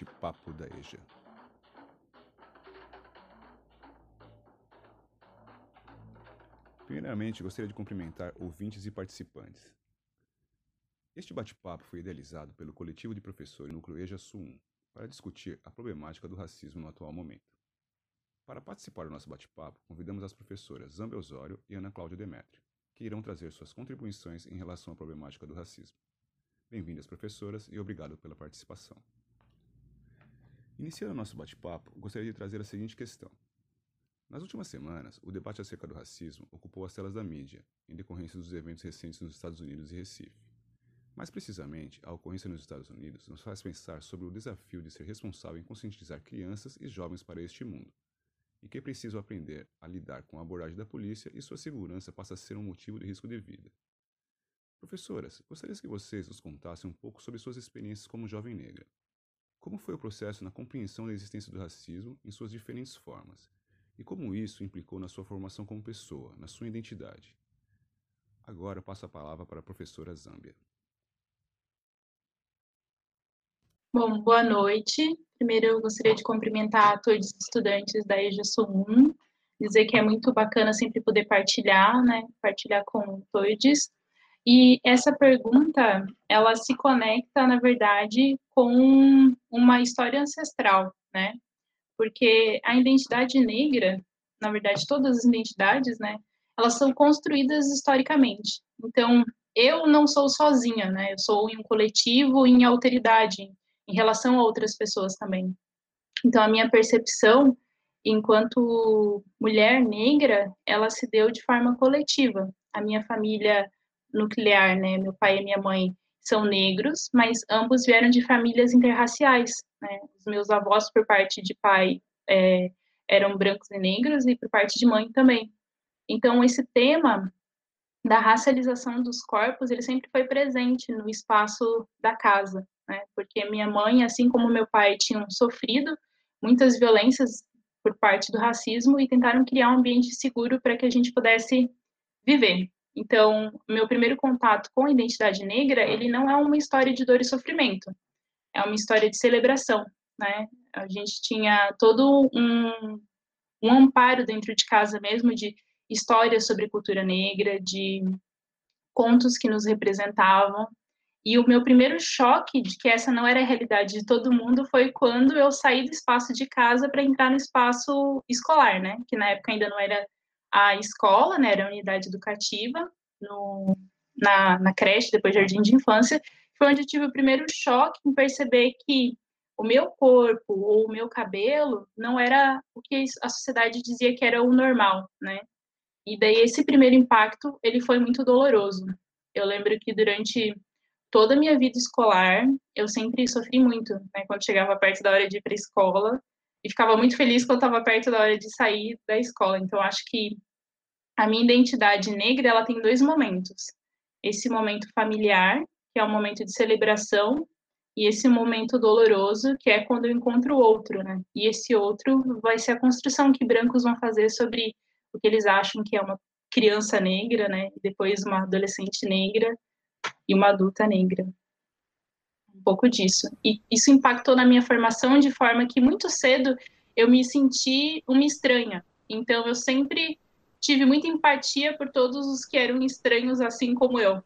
Bate-Papo da EJA. Primeiramente, gostaria de cumprimentar ouvintes e participantes. Este bate-papo foi idealizado pelo coletivo de professores Núcleo EJA Sul 1 para discutir a problemática do racismo no atual momento. Para participar do nosso bate-papo, convidamos as professoras Zamba Osório e Ana Cláudia Demetrio, que irão trazer suas contribuições em relação à problemática do racismo. Bem-vindas, professoras, e obrigado pela participação. Iniciando nosso bate-papo, gostaria de trazer a seguinte questão. Nas últimas semanas, o debate acerca do racismo ocupou as telas da mídia, em decorrência dos eventos recentes nos Estados Unidos e Recife. Mais precisamente, a ocorrência nos Estados Unidos nos faz pensar sobre o desafio de ser responsável em conscientizar crianças e jovens para este mundo, e que é preciso aprender a lidar com a abordagem da polícia e sua segurança passa a ser um motivo de risco de vida. Professoras, gostaria que vocês nos contassem um pouco sobre suas experiências como jovem negra. Como foi o processo na compreensão da existência do racismo em suas diferentes formas? E como isso implicou na sua formação como pessoa, na sua identidade? Agora passo a palavra para a professora Zâmbia. Bom, boa noite. Primeiro eu gostaria de cumprimentar todos os estudantes da EJA Sul 1, dizer que é muito bacana sempre poder partilhar, né, partilhar com todos. E essa pergunta, ela se conecta, na verdade, com uma história ancestral, né? Porque a identidade negra, na verdade, todas as identidades, né? Elas são construídas historicamente. Então, eu não sou sozinha, né? Eu sou em um coletivo, em alteridade, em relação a outras pessoas também. Então, a minha percepção, enquanto mulher negra, ela se deu de forma coletiva. A minha família nuclear, né? Meu pai e minha mãe são negros, mas ambos vieram de famílias interraciais, né? Os meus avós, por parte de pai, é, eram brancos e negros, e por parte de mãe também. Então, esse tema da racialização dos corpos, ele sempre foi presente no espaço da casa, né? Porque minha mãe, assim como meu pai, tinham sofrido muitas violências por parte do racismo e tentaram criar um ambiente seguro para que a gente pudesse viver. Então, meu primeiro contato com a identidade negra, ele não é uma história de dor e sofrimento, é uma história de celebração, né? A gente tinha todo um, um amparo dentro de casa mesmo de histórias sobre cultura negra, de contos que nos representavam. E o meu primeiro choque de que essa não era a realidade de todo mundo foi quando eu saí do espaço de casa para entrar no espaço escolar, né? Que na época ainda não era a escola, né, era a unidade educativa, no, na, na creche, depois jardim de infância, foi onde eu tive o primeiro choque em perceber que o meu corpo ou o meu cabelo não era o que a sociedade dizia que era o normal, né? E daí esse primeiro impacto, ele foi muito doloroso. Eu lembro que durante toda a minha vida escolar, eu sempre sofri muito, né? Quando chegava perto da hora de ir para a escola, e ficava muito feliz quando estava perto da hora de sair da escola. Então, acho que a minha identidade negra, ela tem dois momentos. Esse momento familiar, que é um momento de celebração, e esse momento doloroso, que é quando eu encontro o outro, né? E esse outro vai ser a construção que brancos vão fazer sobre o que eles acham que é uma criança negra, né? E depois uma adolescente negra e uma adulta negra um pouco disso. E isso impactou na minha formação de forma que muito cedo eu me senti uma estranha. Então eu sempre tive muita empatia por todos os que eram estranhos assim como eu.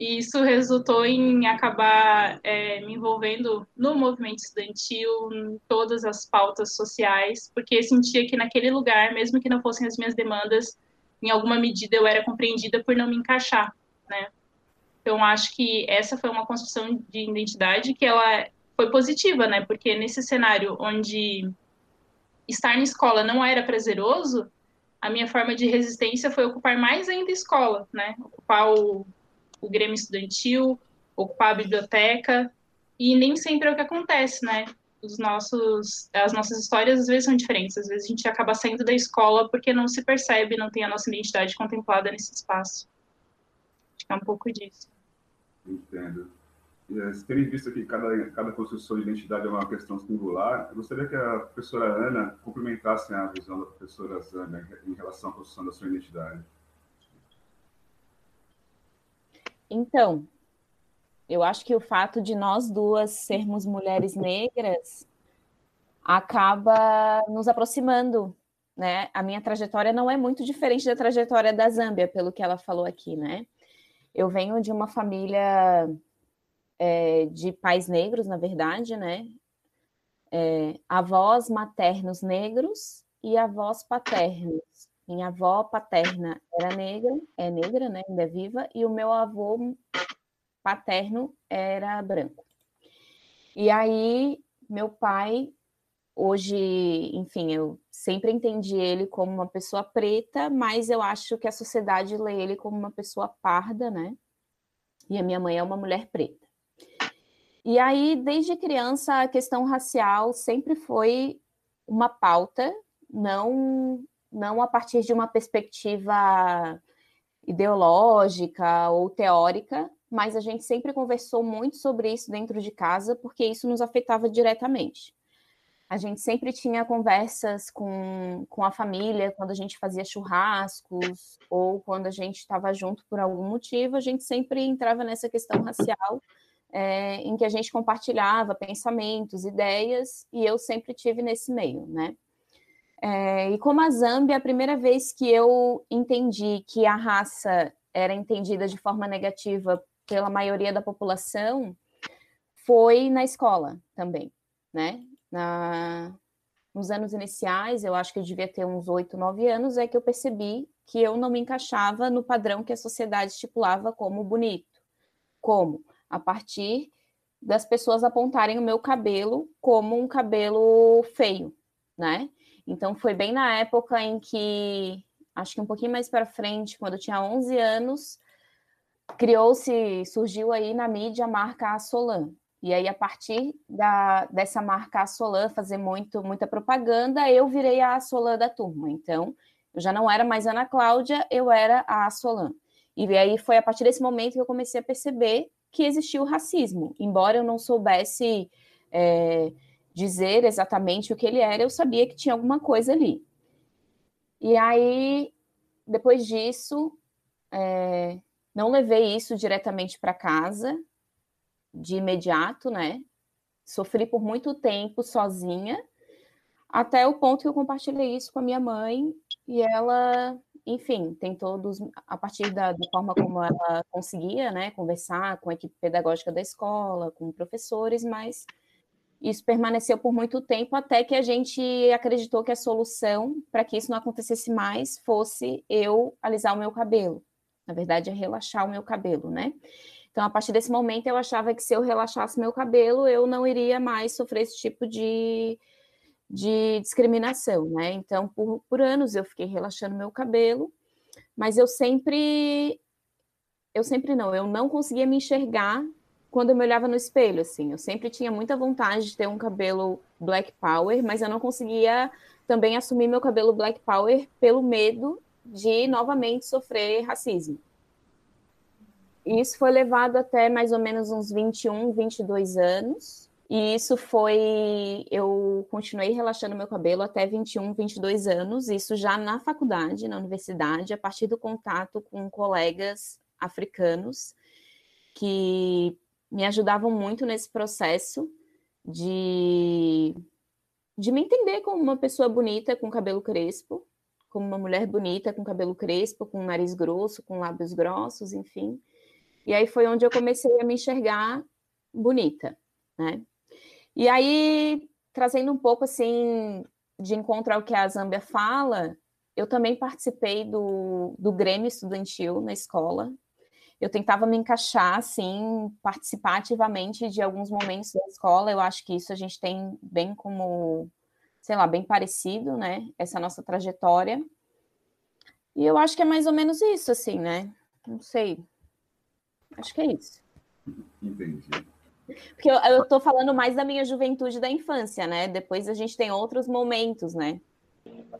E isso resultou em acabar é, me envolvendo no movimento estudantil, em todas as pautas sociais, porque eu sentia que naquele lugar, mesmo que não fossem as minhas demandas, em alguma medida eu era compreendida por não me encaixar, né? Então, acho que essa foi uma construção de identidade que ela foi positiva, né? Porque nesse cenário onde estar na escola não era prazeroso, a minha forma de resistência foi ocupar mais ainda a escola, né? Ocupar o, o grêmio estudantil, ocupar a biblioteca, e nem sempre é o que acontece, né? Os nossos, as nossas histórias às vezes são diferentes, às vezes a gente acaba saindo da escola porque não se percebe, não tem a nossa identidade contemplada nesse espaço. Acho que é um pouco disso. Entendo. É, tendo visto que cada, cada construção de identidade é uma questão singular, eu gostaria que a professora Ana complementasse a visão da professora Zana em relação à construção da sua identidade. Então, Eu acho que o fato de nós duas sermos mulheres negras acaba nos aproximando, né? A minha trajetória não é muito diferente da trajetória da Zâmbia, pelo que ela falou aqui, né? Eu venho de uma família é, de pais negros, na verdade, né? É, avós maternos negros e avós paternos. Minha avó paterna era negra, é negra, né? Ainda é viva, e o meu avô paterno era branco. E aí, meu pai, hoje, enfim, eu sempre entendi ele como uma pessoa preta, mas eu acho que a sociedade lê ele como uma pessoa parda, né? E a minha mãe é uma mulher preta. E aí, desde criança, a questão racial sempre foi uma pauta, não, não a partir de uma perspectiva ideológica ou teórica, mas a gente sempre conversou muito sobre isso dentro de casa, porque isso nos afetava diretamente. A gente sempre tinha conversas com, com a família, quando a gente fazia churrascos, ou quando a gente estava junto por algum motivo, a gente sempre entrava nessa questão racial, é, em que a gente compartilhava pensamentos, ideias, e eu sempre tive nesse meio, né? É, e como a Zâmbia, a primeira vez que eu entendi que a raça era entendida de forma negativa pela maioria da população foi na escola também, né? Na, nos anos iniciais, eu acho que eu devia ter uns oito, nove anos, é que eu percebi que eu não me encaixava no padrão que a sociedade estipulava como bonito. Como? A partir das pessoas apontarem o meu cabelo como um cabelo feio, né? Então foi bem na época em que, acho que um pouquinho mais para frente, quando eu tinha 11 anos, criou-se, surgiu aí na mídia a marca Solan. E aí, a partir da, dessa marca Solan fazer muito, muita propaganda, eu virei a Solan da turma. Então, eu já não era mais Ana Cláudia, eu era a Solan. E aí foi a partir desse momento que eu comecei a perceber que existia o racismo. Embora eu não soubesse é, dizer exatamente o que ele era, eu sabia que tinha alguma coisa ali. E aí, depois disso, é, não levei isso diretamente para casa, de imediato, né? Sofri por muito tempo sozinha, até o ponto que eu compartilhei isso com a minha mãe e ela, enfim, tentou, dos, a partir da, da, forma como ela conseguia, né, conversar com a equipe pedagógica da escola, com professores, mas isso permaneceu por muito tempo até que a gente acreditou que a solução para que isso não acontecesse mais fosse eu alisar o meu cabelo. Na verdade, é relaxar o meu cabelo, né? Então, a partir desse momento, eu achava que se eu relaxasse meu cabelo, eu não iria mais sofrer esse tipo de, de discriminação, né? Então, por, por anos eu fiquei relaxando meu cabelo, mas eu sempre. Eu sempre não, eu não conseguia me enxergar quando eu me olhava no espelho, assim. Eu sempre tinha muita vontade de ter um cabelo black power, mas eu não conseguia também assumir meu cabelo black power pelo medo de novamente sofrer racismo. Isso foi levado até mais ou menos uns 21, 22 anos. E isso foi. Eu continuei relaxando meu cabelo até 21, 22 anos, isso já na faculdade, na universidade, a partir do contato com colegas africanos que me ajudavam muito nesse processo de, de me entender como uma pessoa bonita com cabelo crespo como uma mulher bonita, com cabelo crespo, com nariz grosso, com lábios grossos, enfim. E aí foi onde eu comecei a me enxergar bonita, né? E aí, trazendo um pouco assim de encontro ao que a Zâmbia fala, eu também participei do, do Grêmio Estudantil na escola. Eu tentava me encaixar, assim, participar ativamente de alguns momentos da escola. Eu acho que isso a gente tem bem como sei lá, bem parecido, né? Essa nossa trajetória. E eu acho que é mais ou menos isso, assim, né? Não sei. Acho que é isso. Entendi. Porque eu, eu tô falando mais da minha juventude da infância, né? Depois a gente tem outros momentos, né?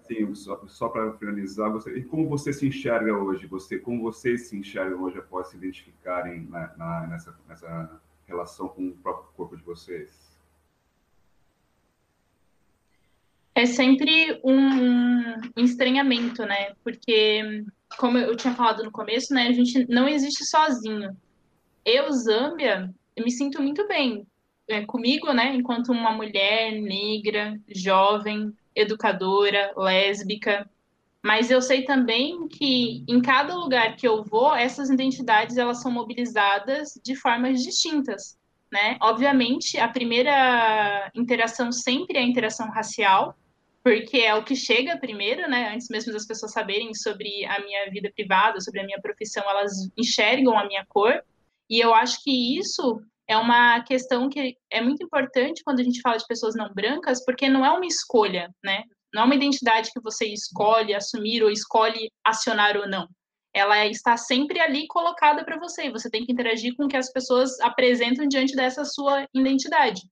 Sim, só, só para finalizar, você, e como você se enxerga hoje? Você, como vocês se enxergam hoje após se identificarem na, na, nessa, nessa relação com o próprio corpo de vocês? é sempre um, um estranhamento, né? Porque, como eu tinha falado no começo, né, a gente não existe sozinho. Eu, Zâmbia, me sinto muito bem é, comigo, né, enquanto uma mulher negra, jovem, educadora, lésbica. Mas eu sei também que em cada lugar que eu vou, essas identidades elas são mobilizadas de formas distintas, né? Obviamente, a primeira interação sempre é a interação racial, porque é o que chega primeiro, né? Antes mesmo das pessoas saberem sobre a minha vida privada, sobre a minha profissão, elas enxergam a minha cor. E eu acho que isso é uma questão que é muito importante quando a gente fala de pessoas não brancas, porque não é uma escolha, né? Não é uma identidade que você escolhe assumir ou escolhe acionar ou não. Ela está sempre ali colocada para você e você tem que interagir com o que as pessoas apresentam diante dessa sua identidade.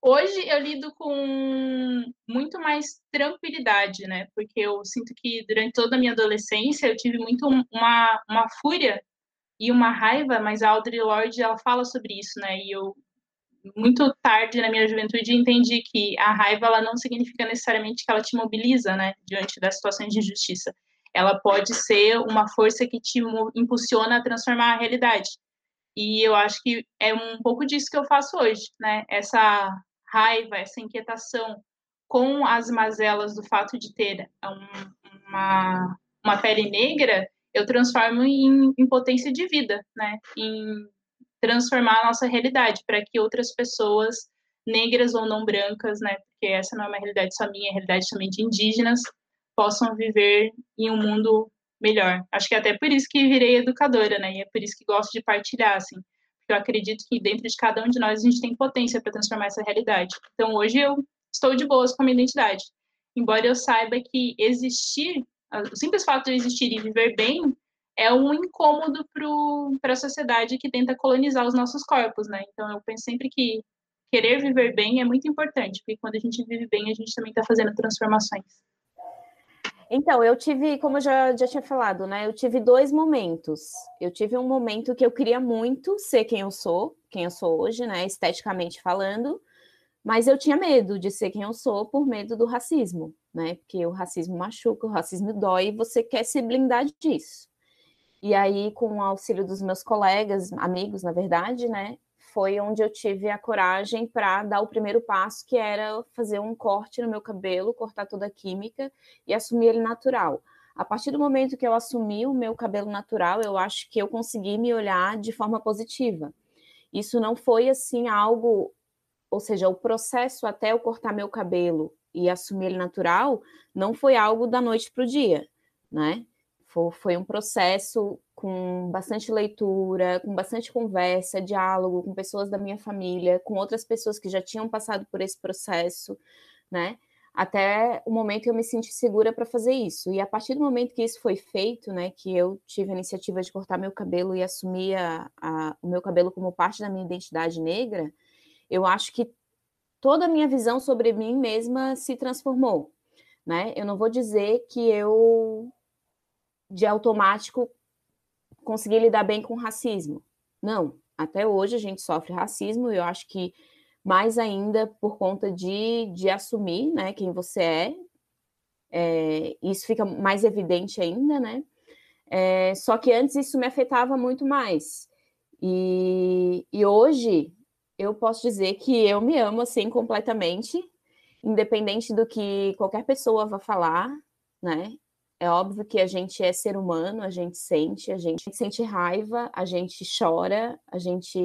Hoje eu lido com muito mais tranquilidade, né? Porque eu sinto que durante toda a minha adolescência eu tive muito uma, uma fúria e uma raiva, mas a Audre Lorde ela fala sobre isso, né? E eu muito tarde na minha juventude entendi que a raiva ela não significa necessariamente que ela te mobiliza, né, diante das situações de injustiça. Ela pode ser uma força que te impulsiona a transformar a realidade. E eu acho que é um pouco disso que eu faço hoje, né? Essa raiva, essa inquietação com as mazelas do fato de ter um, uma, uma pele negra, eu transformo em, em potência de vida, né? Em transformar a nossa realidade para que outras pessoas negras ou não brancas, né? Porque essa não é uma realidade só minha, é realidade também de indígenas, possam viver em um mundo melhor. Acho que é até por isso que virei educadora, né? E é por isso que gosto de partilhar, assim. Eu acredito que dentro de cada um de nós a gente tem potência para transformar essa realidade. Então hoje eu estou de boas com a minha identidade. Embora eu saiba que existir, o simples fato de existir e viver bem é um incômodo para a sociedade que tenta colonizar os nossos corpos, né? Então eu penso sempre que querer viver bem é muito importante, porque quando a gente vive bem, a gente também está fazendo transformações. Então, eu tive, como eu já, já tinha falado, né? Eu tive dois momentos. Eu tive um momento que eu queria muito ser quem eu sou, quem eu sou hoje, né? Esteticamente falando, mas eu tinha medo de ser quem eu sou por medo do racismo, né? Porque o racismo machuca, o racismo dói e você quer se blindar disso. E aí, com o auxílio dos meus colegas, amigos, na verdade, né, foi onde eu tive a coragem para dar o primeiro passo, que era fazer um corte no meu cabelo, cortar toda a química e assumir ele natural. A partir do momento que eu assumi o meu cabelo natural, eu acho que eu consegui me olhar de forma positiva. Isso não foi assim algo, ou seja, o processo até eu cortar meu cabelo e assumir ele natural, não foi algo da noite para o dia, né? Foi um processo com bastante leitura, com bastante conversa, diálogo com pessoas da minha família, com outras pessoas que já tinham passado por esse processo, né? Até o momento que eu me senti segura para fazer isso. E a partir do momento que isso foi feito, né, que eu tive a iniciativa de cortar meu cabelo e assumir a, a, o meu cabelo como parte da minha identidade negra, eu acho que toda a minha visão sobre mim mesma se transformou, né? Eu não vou dizer que eu de automático conseguir lidar bem com racismo. Não, até hoje a gente sofre racismo e eu acho que mais ainda por conta de, de assumir né, quem você é, é isso fica mais evidente ainda, né? É, só que antes isso me afetava muito mais. E, e hoje eu posso dizer que eu me amo assim completamente, independente do que qualquer pessoa vá falar, né? É óbvio que a gente é ser humano, a gente sente, a gente sente raiva, a gente chora, a gente,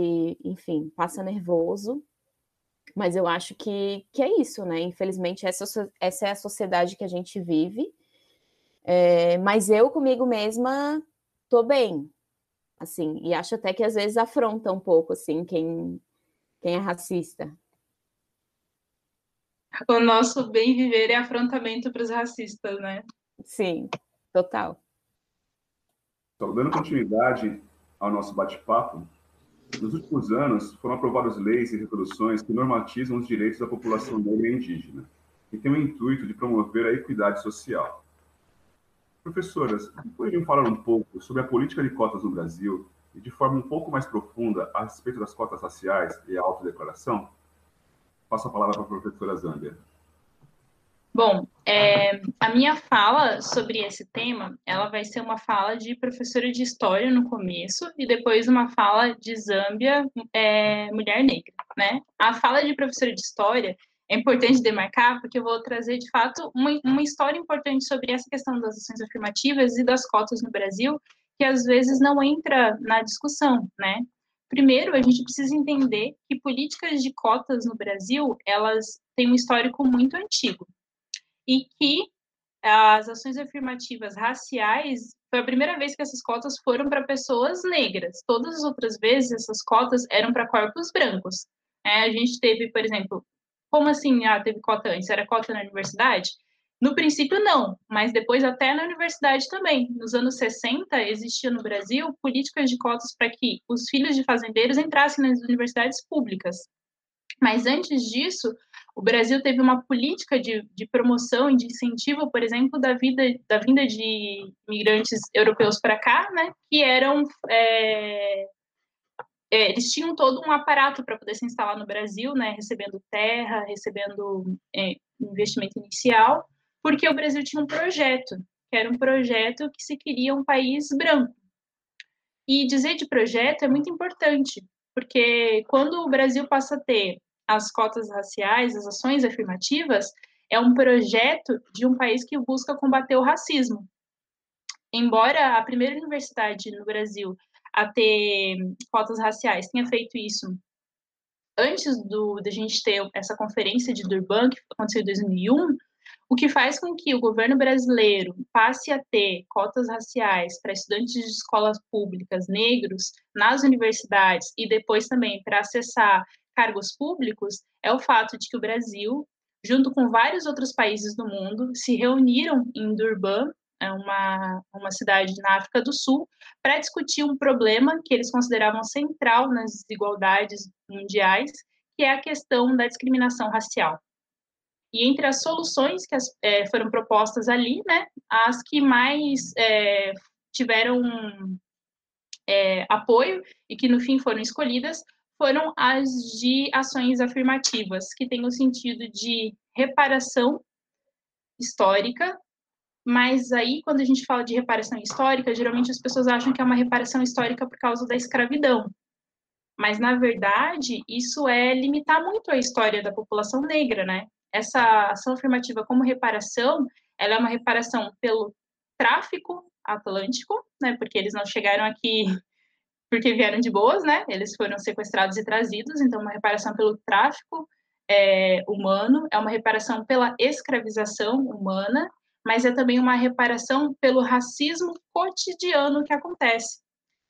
enfim, passa nervoso. Mas eu acho que, que é isso, né? Infelizmente, essa, essa é a sociedade que a gente vive. É, mas eu comigo mesma tô bem, assim, e acho até que às vezes afronta um pouco, assim, quem, quem é racista. O nosso bem viver é afrontamento para os racistas, né? Sim, total. Então, dando continuidade ao nosso bate-papo, nos últimos anos foram aprovadas leis e resoluções que normatizam os direitos da população negra e indígena e têm o intuito de promover a equidade social. Professoras, poderiam falar um pouco sobre a política de cotas no Brasil e de forma um pouco mais profunda a respeito das cotas raciais e a autodeclaração? Passo a palavra para a professora Zander. Bom, é, a minha fala sobre esse tema, ela vai ser uma fala de professora de história no começo e depois uma fala de Zâmbia, é, mulher negra, né? A fala de professora de história é importante demarcar porque eu vou trazer de fato uma, uma história importante sobre essa questão das ações afirmativas e das cotas no Brasil que às vezes não entra na discussão, né? Primeiro, a gente precisa entender que políticas de cotas no Brasil, elas têm um histórico muito antigo e que as ações afirmativas raciais foi a primeira vez que essas cotas foram para pessoas negras. Todas as outras vezes essas cotas eram para corpos brancos. É, a gente teve, por exemplo, como assim? Ah, teve cota antes? Era cota na universidade? No princípio, não, mas depois até na universidade também. Nos anos 60, existia no Brasil políticas de cotas para que os filhos de fazendeiros entrassem nas universidades públicas. Mas antes disso, o Brasil teve uma política de, de promoção e de incentivo, por exemplo, da, vida, da vinda de imigrantes europeus para cá, né, que eram. É, é, eles tinham todo um aparato para poder se instalar no Brasil, né, recebendo terra, recebendo é, investimento inicial, porque o Brasil tinha um projeto, que era um projeto que se queria um país branco. E dizer de projeto é muito importante, porque quando o Brasil passa a ter as cotas raciais, as ações afirmativas, é um projeto de um país que busca combater o racismo. Embora a primeira universidade no Brasil a ter cotas raciais tenha feito isso antes do da gente ter essa conferência de Durban que aconteceu em 2001, o que faz com que o governo brasileiro passe a ter cotas raciais para estudantes de escolas públicas negros nas universidades e depois também para acessar cargos públicos é o fato de que o Brasil, junto com vários outros países do mundo, se reuniram em Durban, é uma, uma cidade na África do Sul, para discutir um problema que eles consideravam central nas desigualdades mundiais, que é a questão da discriminação racial. E entre as soluções que as, é, foram propostas ali, né, as que mais é, tiveram é, apoio e que no fim foram escolhidas foram as de ações afirmativas, que tem o sentido de reparação histórica, mas aí, quando a gente fala de reparação histórica, geralmente as pessoas acham que é uma reparação histórica por causa da escravidão. Mas, na verdade, isso é limitar muito a história da população negra, né? Essa ação afirmativa como reparação, ela é uma reparação pelo tráfico atlântico, né? Porque eles não chegaram aqui porque vieram de boas, né? Eles foram sequestrados e trazidos, então uma reparação pelo tráfico é, humano, é uma reparação pela escravização humana, mas é também uma reparação pelo racismo cotidiano que acontece.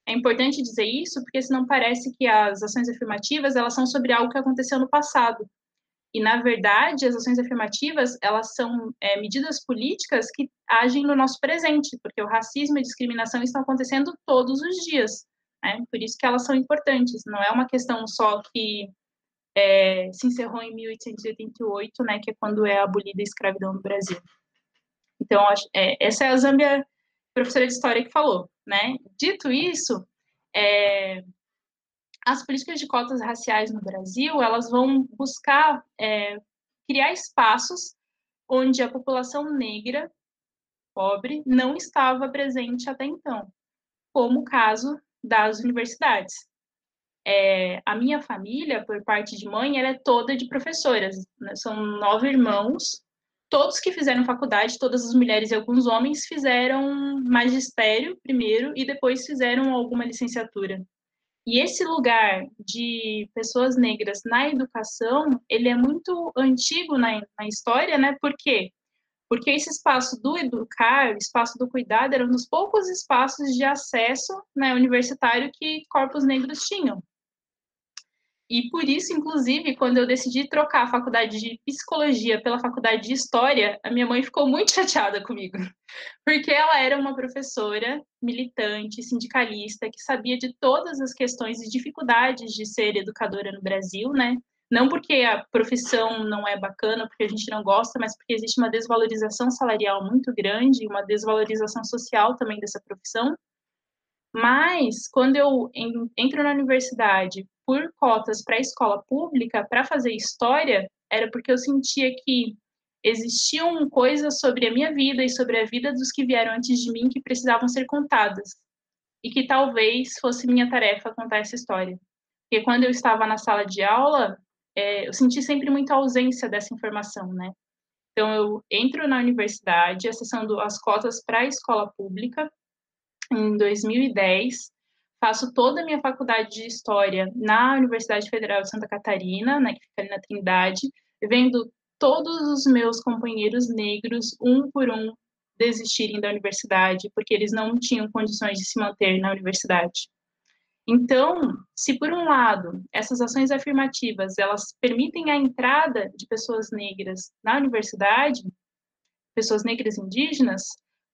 É importante dizer isso porque senão parece que as ações afirmativas elas são sobre algo que aconteceu no passado. E na verdade, as ações afirmativas elas são é, medidas políticas que agem no nosso presente, porque o racismo e a discriminação estão acontecendo todos os dias. Né? Por isso que elas são importantes. Não é uma questão só que é, se encerrou em 1888, né, que é quando é abolida a escravidão no Brasil. Então, é, essa é a Zâmbia, professora de história, que falou. Né? Dito isso, é, as políticas de cotas raciais no Brasil, elas vão buscar é, criar espaços onde a população negra, pobre, não estava presente até então, como o caso das universidades. É, a minha família, por parte de mãe, ela é toda de professoras. Né? São nove irmãos, todos que fizeram faculdade, todas as mulheres e alguns homens fizeram magistério primeiro e depois fizeram alguma licenciatura. E esse lugar de pessoas negras na educação, ele é muito antigo na, na história, né? Por quê? Porque esse espaço do educar, o espaço do cuidado, era um dos poucos espaços de acesso né, universitário que corpos negros tinham. E por isso, inclusive, quando eu decidi trocar a faculdade de psicologia pela faculdade de história, a minha mãe ficou muito chateada comigo, porque ela era uma professora militante, sindicalista, que sabia de todas as questões e dificuldades de ser educadora no Brasil, né? Não porque a profissão não é bacana, porque a gente não gosta, mas porque existe uma desvalorização salarial muito grande, uma desvalorização social também dessa profissão. Mas, quando eu entro na universidade por cotas para a escola pública, para fazer história, era porque eu sentia que existiam coisas sobre a minha vida e sobre a vida dos que vieram antes de mim que precisavam ser contadas. E que talvez fosse minha tarefa contar essa história. Porque quando eu estava na sala de aula, é, eu senti sempre muita ausência dessa informação, né? Então, eu entro na universidade, acessando as cotas para a escola pública, em 2010, faço toda a minha faculdade de História na Universidade Federal de Santa Catarina, né, que fica ali na Trindade, vendo todos os meus companheiros negros, um por um, desistirem da universidade, porque eles não tinham condições de se manter na universidade. Então, se por um lado essas ações afirmativas elas permitem a entrada de pessoas negras na universidade, pessoas negras indígenas,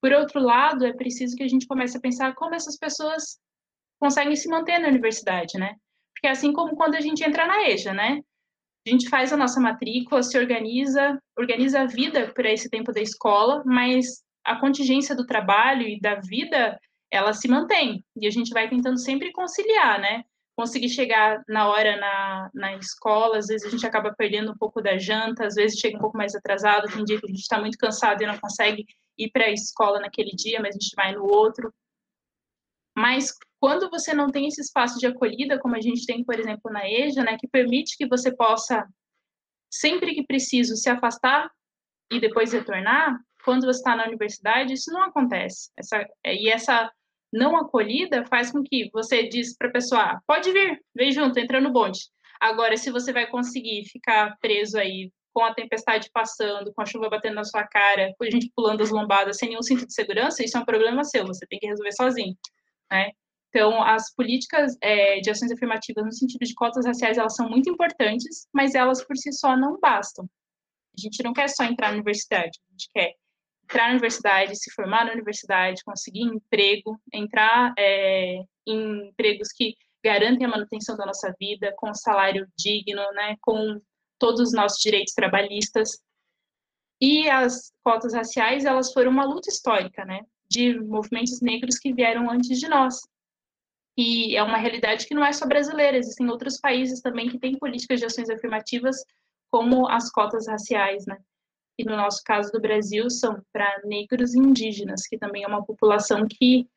por outro lado é preciso que a gente comece a pensar como essas pessoas conseguem se manter na universidade, né? Porque é assim como quando a gente entra na EJA, né? A gente faz a nossa matrícula, se organiza, organiza a vida para esse tempo da escola, mas a contingência do trabalho e da vida ela se mantém. E a gente vai tentando sempre conciliar, né? Conseguir chegar na hora na, na escola, às vezes a gente acaba perdendo um pouco da janta, às vezes chega um pouco mais atrasado, tem dia que a gente está muito cansado e não consegue ir para a escola naquele dia, mas a gente vai no outro. Mas quando você não tem esse espaço de acolhida, como a gente tem, por exemplo, na EJA, né, que permite que você possa, sempre que preciso, se afastar e depois retornar, quando você está na universidade, isso não acontece. Essa, e essa não acolhida faz com que você diz para a pessoa, ah, pode vir, vem junto, entra no bonde. Agora, se você vai conseguir ficar preso aí com a tempestade passando, com a chuva batendo na sua cara, com a gente pulando as lombadas sem nenhum cinto de segurança, isso é um problema seu, você tem que resolver sozinho, né? Então, as políticas é, de ações afirmativas no sentido de cotas raciais, elas são muito importantes, mas elas por si só não bastam. A gente não quer só entrar na universidade, a gente quer entrar na universidade, se formar na universidade, conseguir emprego, entrar é, em empregos que garantem a manutenção da nossa vida, com salário digno, né, com todos os nossos direitos trabalhistas. E as cotas raciais, elas foram uma luta histórica, né, de movimentos negros que vieram antes de nós. E é uma realidade que não é só brasileira, existem outros países também que têm políticas de ações afirmativas, como as cotas raciais, né e no nosso caso do Brasil são para negros e indígenas, que também é uma população que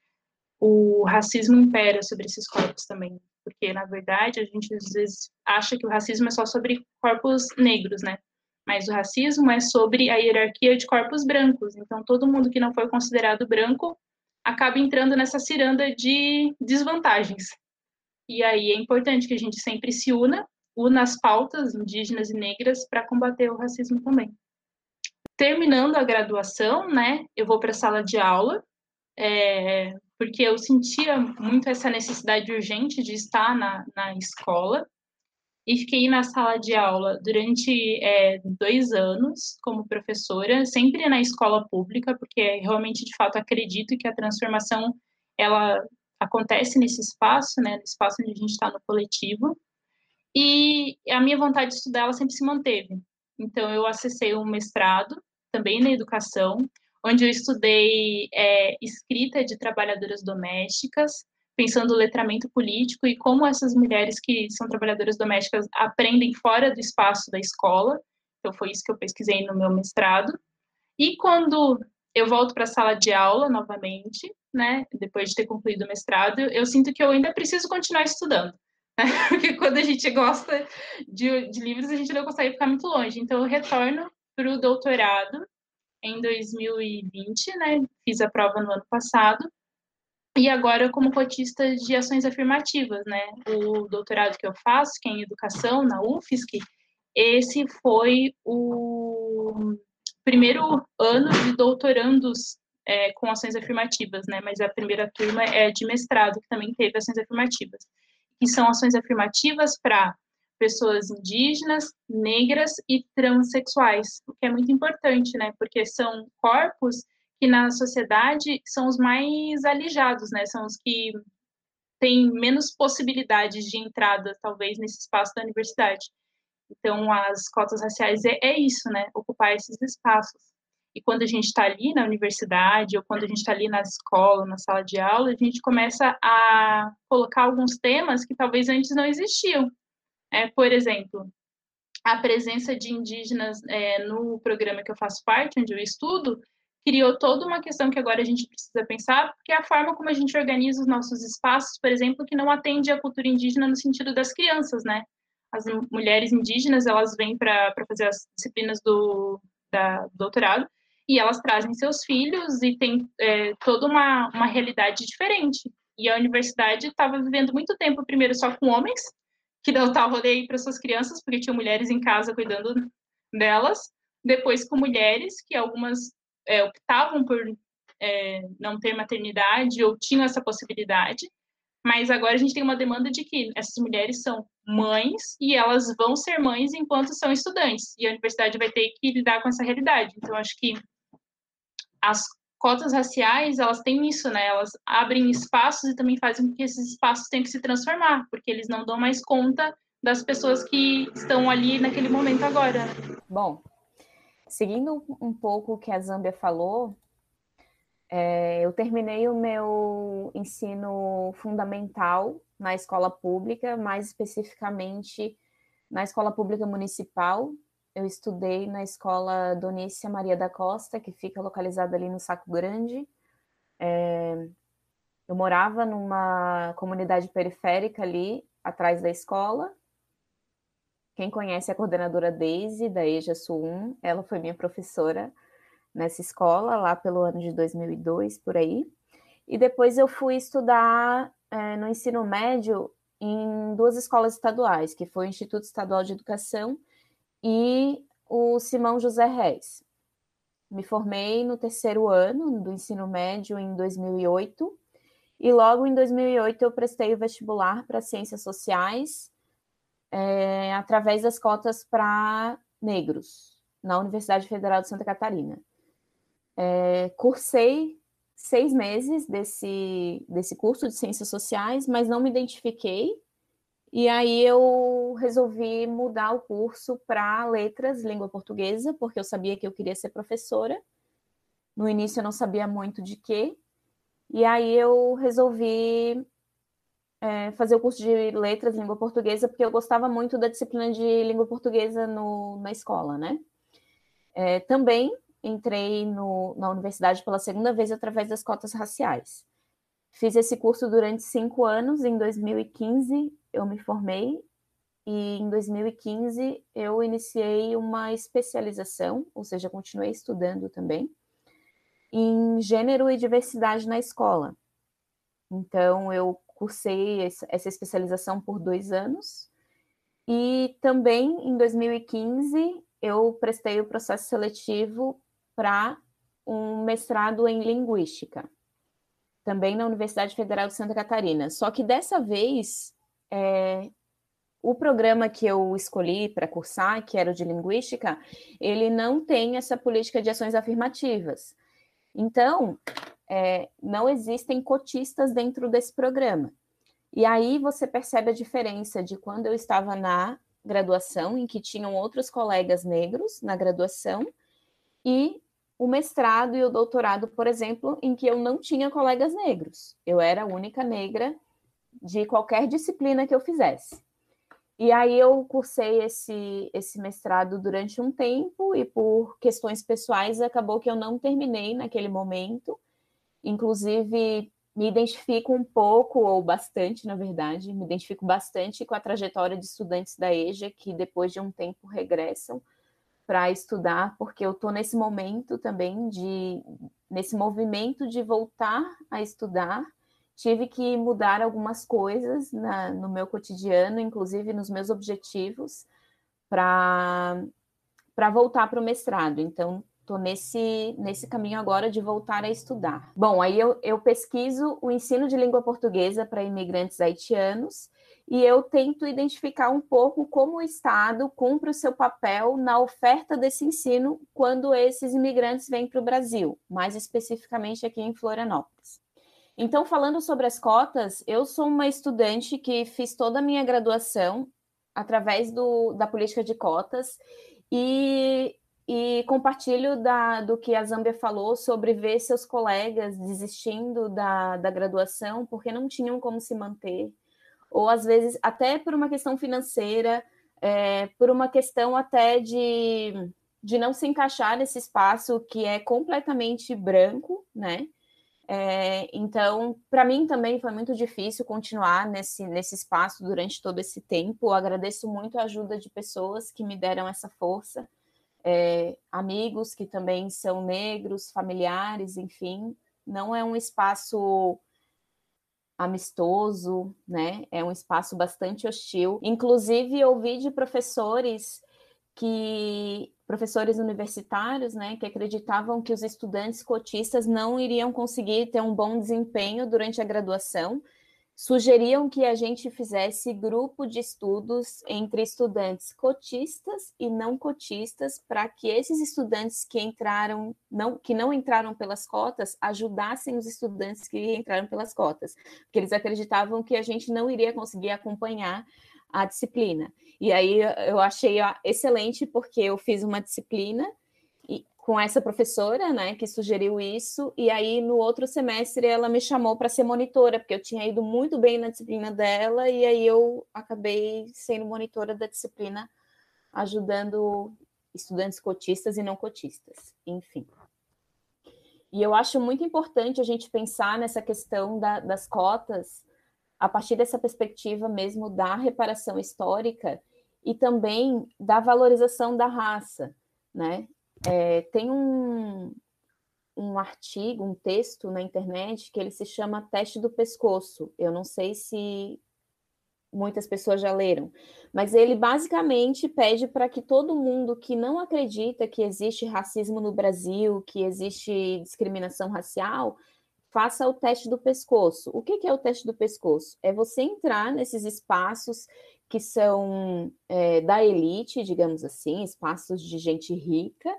o racismo impera sobre esses corpos também, porque na verdade a gente às vezes acha que o racismo é só sobre corpos negros, né? Mas o racismo é sobre a hierarquia de corpos brancos. Então todo mundo que não foi considerado branco acaba entrando nessa ciranda de desvantagens. E aí é importante que a gente sempre se una, una as pautas indígenas e negras para combater o racismo também terminando a graduação, né, eu vou para a sala de aula, é, porque eu sentia muito essa necessidade urgente de estar na, na escola, e fiquei na sala de aula durante é, dois anos como professora, sempre na escola pública, porque realmente, de fato, acredito que a transformação, ela acontece nesse espaço, né, no espaço onde a gente está no coletivo, e a minha vontade de estudar, ela sempre se manteve. Então, eu acessei um mestrado, também na educação, onde eu estudei é, escrita de trabalhadoras domésticas, pensando o letramento político e como essas mulheres que são trabalhadoras domésticas aprendem fora do espaço da escola. Então, foi isso que eu pesquisei no meu mestrado. E quando eu volto para a sala de aula novamente, né, depois de ter concluído o mestrado, eu sinto que eu ainda preciso continuar estudando. Porque quando a gente gosta de, de livros, a gente não consegue ficar muito longe. Então, eu retorno para o doutorado em 2020, né? Fiz a prova no ano passado. E agora como cotista de ações afirmativas, né? O doutorado que eu faço, que é em educação, na UFSC, esse foi o primeiro ano de doutorandos é, com ações afirmativas, né? Mas a primeira turma é de mestrado, que também teve ações afirmativas. Que são ações afirmativas para pessoas indígenas, negras e transexuais, o que é muito importante, né? Porque são corpos que na sociedade são os mais alijados, né? São os que têm menos possibilidades de entrada, talvez, nesse espaço da universidade. Então, as cotas raciais é, é isso, né? Ocupar esses espaços. E quando a gente está ali na universidade, ou quando a gente está ali na escola, na sala de aula, a gente começa a colocar alguns temas que talvez antes não existiam. É, por exemplo, a presença de indígenas é, no programa que eu faço parte, onde eu estudo, criou toda uma questão que agora a gente precisa pensar, que é a forma como a gente organiza os nossos espaços, por exemplo, que não atende à cultura indígena no sentido das crianças, né? As mulheres indígenas, elas vêm para fazer as disciplinas do, da, do doutorado, e elas trazem seus filhos e tem é, toda uma, uma realidade diferente. E a universidade estava vivendo muito tempo, primeiro só com homens, que não estavam aí para suas crianças, porque tinham mulheres em casa cuidando delas, depois com mulheres, que algumas é, optavam por é, não ter maternidade ou tinham essa possibilidade, mas agora a gente tem uma demanda de que essas mulheres são mães e elas vão ser mães enquanto são estudantes, e a universidade vai ter que lidar com essa realidade. Então, acho que as cotas raciais, elas têm isso, né? Elas abrem espaços e também fazem com que esses espaços tenham que se transformar, porque eles não dão mais conta das pessoas que estão ali naquele momento agora. Bom, seguindo um pouco o que a Zâmbia falou, é, eu terminei o meu ensino fundamental na escola pública, mais especificamente na escola pública municipal. Eu estudei na escola Donícia Maria da Costa, que fica localizada ali no Saco Grande. É, eu morava numa comunidade periférica ali, atrás da escola, quem conhece a coordenadora Daisy, da EJA Sul 1, ela foi minha professora nessa escola, lá pelo ano de 2002, por aí. E depois eu fui estudar é, no ensino médio em duas escolas estaduais, que foi o Instituto Estadual de Educação e o Simão José Reis. Me formei no terceiro ano do ensino médio em 2008, e logo em 2008 eu prestei o vestibular para Ciências Sociais é, através das cotas para negros na Universidade Federal de Santa Catarina. É, cursei seis meses desse, desse curso de Ciências Sociais, mas não me identifiquei. E aí eu resolvi mudar o curso para Letras, Língua Portuguesa, porque eu sabia que eu queria ser professora. No início eu não sabia muito de quê. E aí eu resolvi é, fazer o curso de letras, língua portuguesa, porque eu gostava muito da disciplina de língua portuguesa no, na escola, né? É, também entrei no, na universidade pela segunda vez através das cotas raciais. Fiz esse curso durante cinco anos, em 2015 eu me formei, e em 2015 eu iniciei uma especialização, ou seja, continuei estudando também, em gênero e diversidade na escola. Então, eu cursei essa especialização por dois anos. E também em 2015 eu prestei o processo seletivo para um mestrado em linguística, também na Universidade Federal de Santa Catarina. Só que dessa vez é, o programa que eu escolhi para cursar, que era o de linguística, ele não tem essa política de ações afirmativas. Então, é, não existem cotistas dentro desse programa. E aí você percebe a diferença de quando eu estava na graduação, em que tinham outros colegas negros na graduação, e o mestrado e o doutorado, por exemplo, em que eu não tinha colegas negros. Eu era a única negra de qualquer disciplina que eu fizesse. E aí eu cursei esse, esse mestrado durante um tempo e por questões pessoais acabou que eu não terminei naquele momento. Inclusive, me identifico um pouco, ou bastante, na verdade, me identifico bastante com a trajetória de estudantes da EJA que depois de um tempo regressam para estudar, porque eu estou nesse momento também de nesse movimento de voltar a estudar. Tive que mudar algumas coisas na, no meu cotidiano, inclusive nos meus objetivos, para voltar para o mestrado. Então, Estou nesse, nesse caminho agora de voltar a estudar. Bom, aí eu, eu pesquiso o ensino de língua portuguesa para imigrantes haitianos e eu tento identificar um pouco como o Estado cumpre o seu papel na oferta desse ensino quando esses imigrantes vêm para o Brasil, mais especificamente aqui em Florianópolis. Então, falando sobre as cotas, eu sou uma estudante que fiz toda a minha graduação através do, da política de cotas e e compartilho da, do que a Zâmbia falou sobre ver seus colegas desistindo da, da graduação porque não tinham como se manter, ou às vezes até por uma questão financeira, é, por uma questão até de, de não se encaixar nesse espaço que é completamente branco, né? É, então, para mim também foi muito difícil continuar nesse, nesse espaço durante todo esse tempo. Eu agradeço muito a ajuda de pessoas que me deram essa força, é, amigos que também são negros, familiares, enfim. Não é um espaço amistoso, né? É um espaço bastante hostil. Inclusive, ouvi de professores que professores universitários, né, que acreditavam que os estudantes cotistas não iriam conseguir ter um bom desempenho durante a graduação, sugeriam que a gente fizesse grupo de estudos entre estudantes cotistas e não cotistas para que esses estudantes que entraram não que não entraram pelas cotas ajudassem os estudantes que entraram pelas cotas, porque eles acreditavam que a gente não iria conseguir acompanhar a disciplina. E aí eu achei excelente porque eu fiz uma disciplina com essa professora, né, que sugeriu isso, e aí no outro semestre ela me chamou para ser monitora, porque eu tinha ido muito bem na disciplina dela, e aí eu acabei sendo monitora da disciplina, ajudando estudantes cotistas e não cotistas, enfim. E eu acho muito importante a gente pensar nessa questão da, das cotas a partir dessa perspectiva mesmo da reparação histórica e também da valorização da raça, né? É, tem um, um artigo, um texto na internet que ele se chama Teste do Pescoço. Eu não sei se muitas pessoas já leram, mas ele basicamente pede para que todo mundo que não acredita que existe racismo no Brasil, que existe discriminação racial, faça o teste do pescoço. O que, é o teste do pescoço? É você entrar nesses espaços que são é, da elite, digamos assim, espaços de gente rica,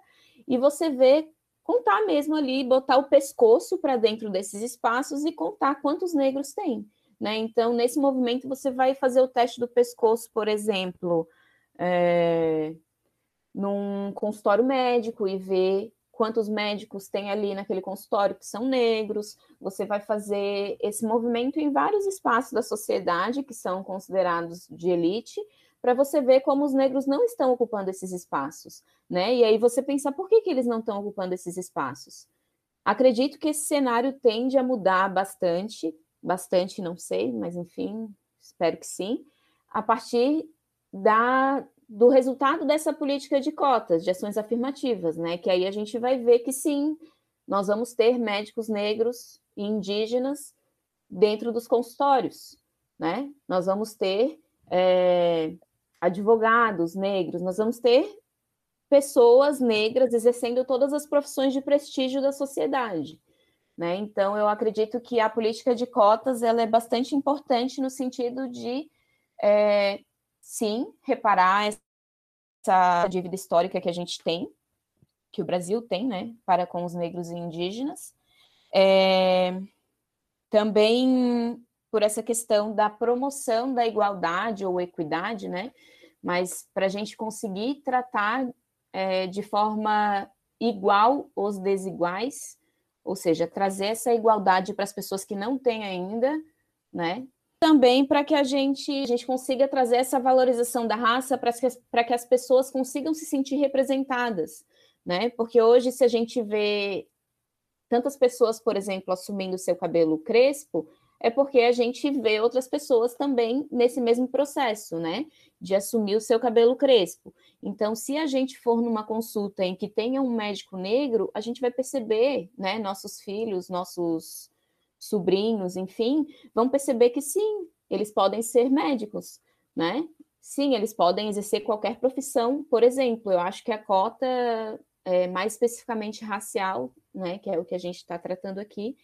e você vê contar mesmo ali, botar o pescoço para dentro desses espaços e contar quantos negros tem. Né? Então, nesse movimento, você vai fazer o teste do pescoço, por exemplo, é, num consultório médico e ver quantos médicos tem ali naquele consultório que são negros. Você vai fazer esse movimento em vários espaços da sociedade que são considerados de elite, para você ver como os negros não estão ocupando esses espaços, né? E aí você pensar por que, que eles não estão ocupando esses espaços. Acredito que esse cenário tende a mudar bastante, bastante não sei, mas enfim, espero que sim, a partir da, do resultado dessa política de cotas, de ações afirmativas, né? Que aí a gente vai ver que sim, nós vamos ter médicos negros e indígenas dentro dos consultórios, né? Nós vamos ter é, advogados negros, nós vamos ter pessoas negras exercendo todas as profissões de prestígio da sociedade. Né? Então, eu acredito que a política de cotas ela é bastante importante no sentido de, é, sim, reparar essa dívida histórica que a gente tem, que o Brasil tem, né, para com os negros e indígenas. É, também por essa questão da promoção da igualdade ou equidade, né? Mas para a gente conseguir tratar é, de forma igual os desiguais, ou seja, trazer essa igualdade para as pessoas que não têm ainda, né? Também para que a gente, a gente consiga trazer essa valorização da raça para que, que as pessoas consigam se sentir representadas, né? Porque hoje, se a gente vê tantas pessoas, por exemplo, assumindo seu cabelo crespo, é porque a gente vê outras pessoas também nesse mesmo processo, né? De assumir o seu cabelo crespo. Então, se a gente for numa consulta em que tenha um médico negro, a gente vai perceber, né? Nossos filhos, nossos sobrinhos, enfim, vão perceber que sim, eles podem ser médicos, né? Sim, eles podem exercer qualquer profissão, por exemplo. Eu acho que a cota, é, mais especificamente racial, né? Que é o que a gente está tratando aqui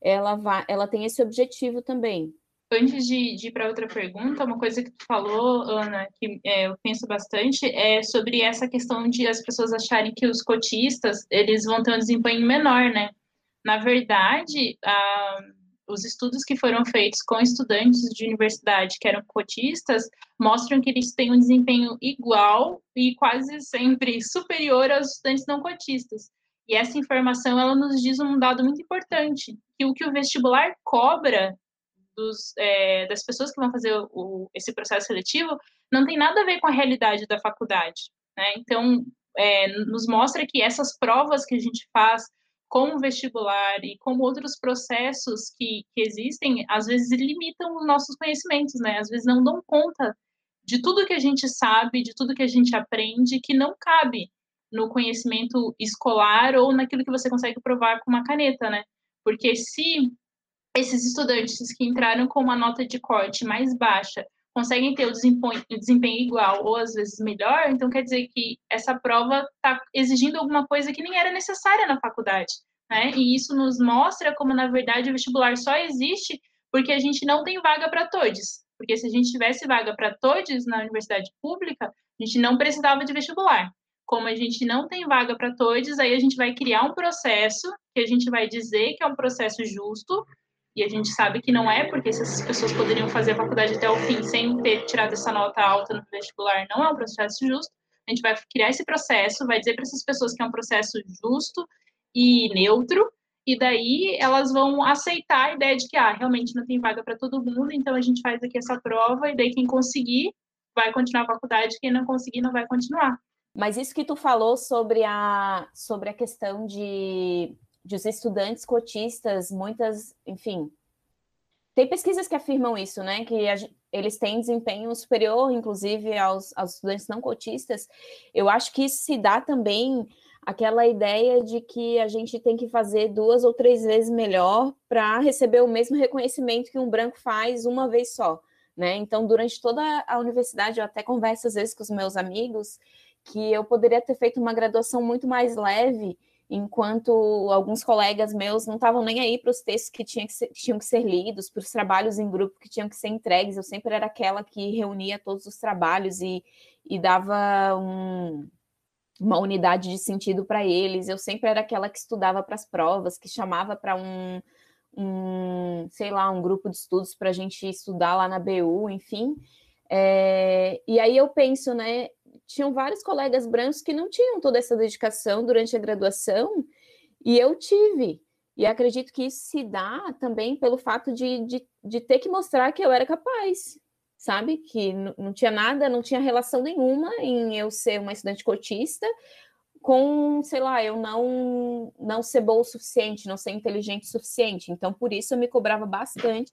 ela, vai, ela tem esse objetivo também. Antes de, de ir para outra pergunta, uma coisa que tu falou, Ana, que é, eu penso bastante, é sobre essa questão de as pessoas acharem que os cotistas eles vão ter um desempenho menor, né? Na verdade, a, os estudos que foram feitos com estudantes de universidade que eram cotistas mostram que eles têm um desempenho igual e quase sempre superior aos estudantes não cotistas. E essa informação ela nos diz um dado muito importante, que o que o vestibular cobra dos, é, das pessoas que vão fazer o, esse processo seletivo não tem nada a ver com a realidade da faculdade. Né? Então, é, nos mostra que essas provas que a gente faz, como vestibular e como outros processos que, que existem, às vezes limitam os nossos conhecimentos, né? Às vezes não dão conta de tudo que a gente sabe, de tudo que a gente aprende, que não cabe no conhecimento escolar ou naquilo que você consegue provar com uma caneta, né? Porque se esses estudantes que entraram com uma nota de corte mais baixa conseguem ter o desempenho, o desempenho, igual ou às vezes melhor, então quer dizer que essa prova está exigindo alguma coisa que nem era necessária na faculdade, né? E isso nos mostra como, na verdade, o vestibular só existe porque a gente não tem vaga para todos. Porque se a gente tivesse vaga para todos na universidade pública, a gente não precisava de vestibular. Como a gente não tem vaga para todos, aí a gente vai criar um processo que a gente vai dizer que é um processo justo, e a gente sabe que não é, porque essas pessoas poderiam fazer a faculdade até o fim sem ter tirado essa nota alta no vestibular, não é um processo justo. A gente vai criar esse processo, vai dizer para essas pessoas que é um processo justo e neutro, e daí elas vão aceitar a ideia de que ah, realmente não tem vaga para todo mundo, então a gente faz aqui essa prova, e daí quem conseguir vai continuar a faculdade, quem não conseguir não vai continuar. Mas isso que tu falou sobre a, sobre a questão de de estudantes cotistas, muitas, enfim, tem pesquisas que afirmam isso, né? Que a, eles têm desempenho superior, inclusive, aos, aos estudantes não cotistas. Eu acho que isso se dá também aquela ideia de que a gente tem que fazer duas ou três vezes melhor para receber o mesmo reconhecimento que um branco faz uma vez só. Né? Então, durante toda a universidade, eu até converso às vezes com os meus amigos que eu poderia ter feito uma graduação muito mais leve enquanto alguns colegas meus não estavam nem aí para os textos que, tinha que, ser, que tinham que ser lidos, para os trabalhos em grupo que tinham que ser entregues. Eu sempre era aquela que reunia todos os trabalhos e, e dava um, uma unidade de sentido para eles. Eu sempre era aquela que estudava para as provas, que chamava para um, um, sei lá, um grupo de estudos para a gente estudar lá na BU, enfim. É, e aí eu penso, né, tinham vários colegas brancos que não tinham toda essa dedicação durante a graduação, e eu tive. E acredito que isso se dá também pelo fato de, de, de ter que mostrar que eu era capaz, sabe? Que não tinha nada, não tinha relação nenhuma em eu ser uma estudante cotista com, sei lá, eu não não ser boa o suficiente, não ser inteligente o suficiente. Então, por isso eu me cobrava bastante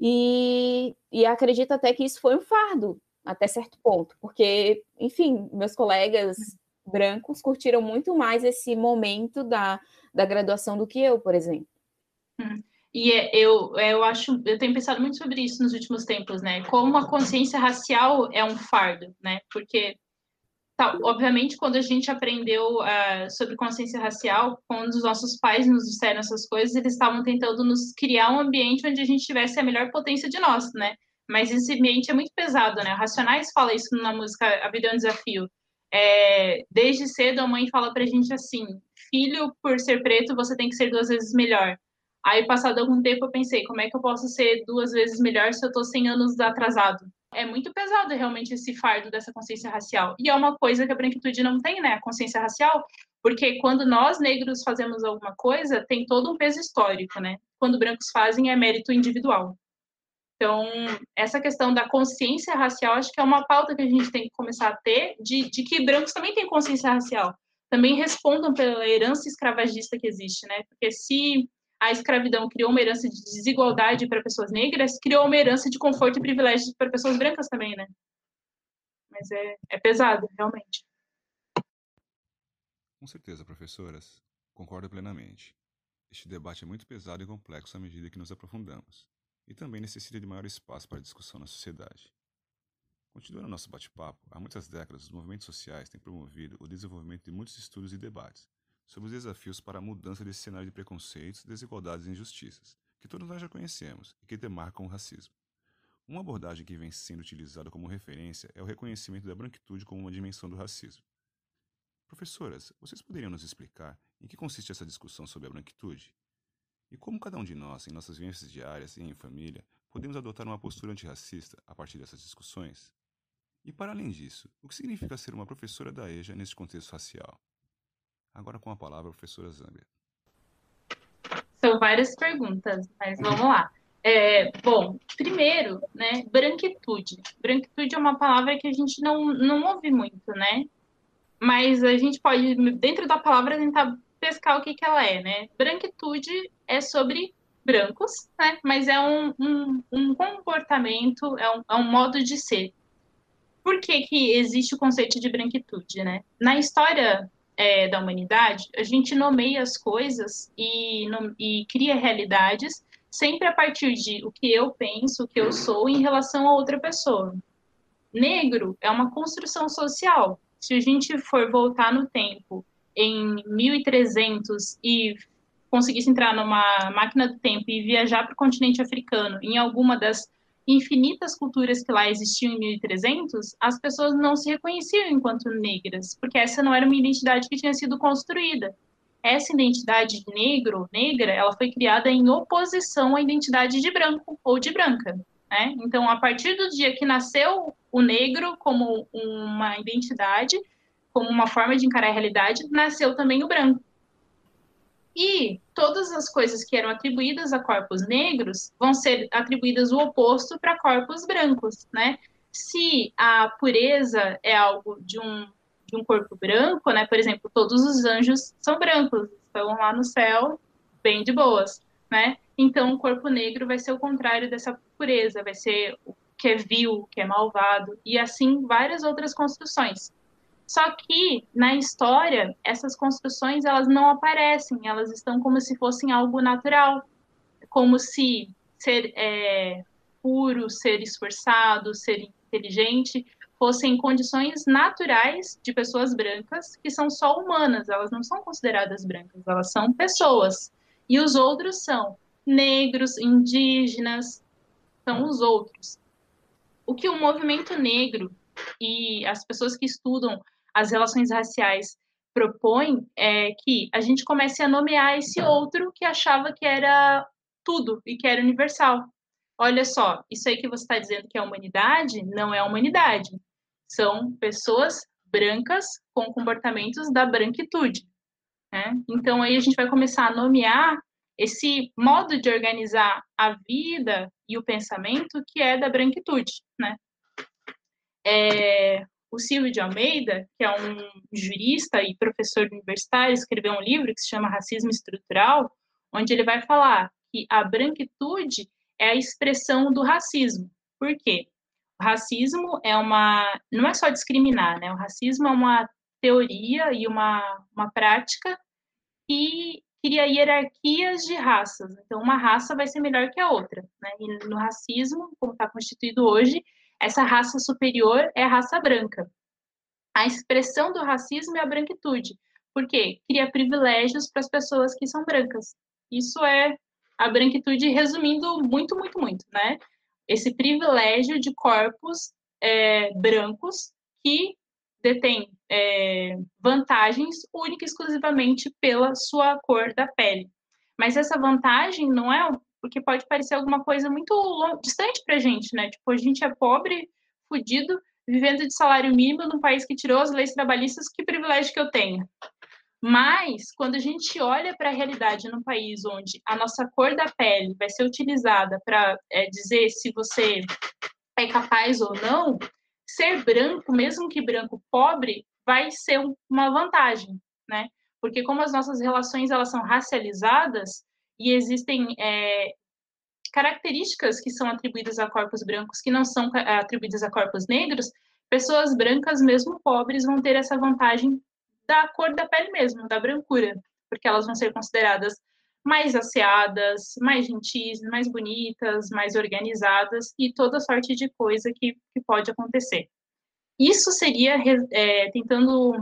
e, e acredito até que isso foi um fardo até certo ponto, porque, enfim, meus colegas brancos curtiram muito mais esse momento da, da graduação do que eu, por exemplo. Hum. E é, eu, é, eu acho, eu tenho pensado muito sobre isso nos últimos tempos, né? Como a consciência racial é um fardo, né? Porque, tá, obviamente, quando a gente aprendeu uh, sobre consciência racial, quando os nossos pais nos disseram essas coisas, eles estavam tentando nos criar um ambiente onde a gente tivesse a melhor potência de nós, né? Mas esse ambiente é muito pesado, né? Racionais fala isso na música A Vida é um Desafio. É, desde cedo a mãe fala pra gente assim, filho, por ser preto, você tem que ser duas vezes melhor. Aí, passado algum tempo, eu pensei, como é que eu posso ser duas vezes melhor se eu tô 100 anos atrasado? É muito pesado, realmente, esse fardo dessa consciência racial. E é uma coisa que a branquitude não tem, né? A consciência racial, porque quando nós, negros, fazemos alguma coisa, tem todo um peso histórico, né? Quando brancos fazem, é mérito individual. Então, essa questão da consciência racial, acho que é uma pauta que a gente tem que começar a ter, de, de que brancos também têm consciência racial. Também respondam pela herança escravagista que existe, né? Porque se a escravidão criou uma herança de desigualdade para pessoas negras, criou uma herança de conforto e privilégios para pessoas brancas também, né? Mas é, é pesado, realmente. Com certeza, professoras. Concordo plenamente. Este debate é muito pesado e complexo à medida que nos aprofundamos e também necessita de maior espaço para discussão na sociedade. Continuando nosso bate-papo, há muitas décadas os movimentos sociais têm promovido o desenvolvimento de muitos estudos e debates sobre os desafios para a mudança desse cenário de preconceitos, desigualdades e injustiças, que todos nós já conhecemos e que demarcam o racismo. Uma abordagem que vem sendo utilizada como referência é o reconhecimento da branquitude como uma dimensão do racismo. Professoras, vocês poderiam nos explicar em que consiste essa discussão sobre a branquitude? E como cada um de nós, em nossas vivências diárias e em família, podemos adotar uma postura antirracista a partir dessas discussões? E para além disso, o que significa ser uma professora da EJA neste contexto racial? Agora com a palavra a professora Zambia. São várias perguntas, mas vamos lá. É, bom, primeiro, né, branquitude. Branquitude é uma palavra que a gente não, não ouve muito, né? Mas a gente pode, dentro da palavra, tentar pescar o que, que ela é, né? Branquitude é sobre brancos, né? Mas é um, um, um comportamento, é um, é um modo de ser. Por que, que existe o conceito de branquitude, né? Na história é, da humanidade, a gente nomeia as coisas e, no, e cria realidades sempre a partir de o que eu penso, o que eu sou em relação a outra pessoa. Negro é uma construção social. Se a gente for voltar no tempo em 1300 e conseguisse entrar numa máquina do tempo e viajar para o continente africano, em alguma das infinitas culturas que lá existiam em 1300, as pessoas não se reconheciam enquanto negras, porque essa não era uma identidade que tinha sido construída. Essa identidade de negro, negra, ela foi criada em oposição à identidade de branco ou de branca. Né? Então, a partir do dia que nasceu o negro como uma identidade, como uma forma de encarar a realidade, nasceu também o branco. E todas as coisas que eram atribuídas a corpos negros vão ser atribuídas o oposto para corpos brancos, né? Se a pureza é algo de um, de um corpo branco, né? Por exemplo, todos os anjos são brancos, estão lá no céu, bem de boas, né? Então, o corpo negro vai ser o contrário dessa pureza, vai ser o que é vil, o que é malvado, e assim várias outras construções. Só que na história essas construções elas não aparecem, elas estão como se fossem algo natural, como se ser é, puro, ser esforçado, ser inteligente fossem condições naturais de pessoas brancas que são só humanas, elas não são consideradas brancas, elas são pessoas. E os outros são negros, indígenas, são os outros. O que o movimento negro e as pessoas que estudam as relações raciais propõem é que a gente comece a nomear esse outro que achava que era tudo e que era universal. Olha só, isso aí que você está dizendo que é humanidade, não é humanidade. São pessoas brancas com comportamentos da branquitude. Né? Então aí a gente vai começar a nomear esse modo de organizar a vida e o pensamento que é da branquitude, né? É, o Silvio de Almeida, que é um jurista e professor universitário, escreveu um livro que se chama Racismo Estrutural, onde ele vai falar que a branquitude é a expressão do racismo. Por quê? O racismo é uma. não é só discriminar, né? O racismo é uma teoria e uma, uma prática que cria hierarquias de raças. Então, uma raça vai ser melhor que a outra. Né? E no racismo, como está constituído hoje, essa raça superior é a raça branca. A expressão do racismo é a branquitude, porque cria privilégios para as pessoas que são brancas. Isso é a branquitude resumindo muito, muito, muito, né? Esse privilégio de corpos é, brancos que detêm é, vantagens única e exclusivamente pela sua cor da pele. Mas essa vantagem não é porque pode parecer alguma coisa muito distante para a gente, né? Tipo, a gente é pobre, fudido, vivendo de salário mínimo num país que tirou as leis trabalhistas, que privilégio que eu tenho. Mas, quando a gente olha para a realidade num país onde a nossa cor da pele vai ser utilizada para é, dizer se você é capaz ou não, ser branco, mesmo que branco pobre, vai ser uma vantagem, né? Porque como as nossas relações elas são racializadas, e existem é, características que são atribuídas a corpos brancos que não são atribuídas a corpos negros, pessoas brancas, mesmo pobres, vão ter essa vantagem da cor da pele mesmo, da brancura, porque elas vão ser consideradas mais asseadas, mais gentis, mais bonitas, mais organizadas e toda sorte de coisa que, que pode acontecer. Isso seria, é, tentando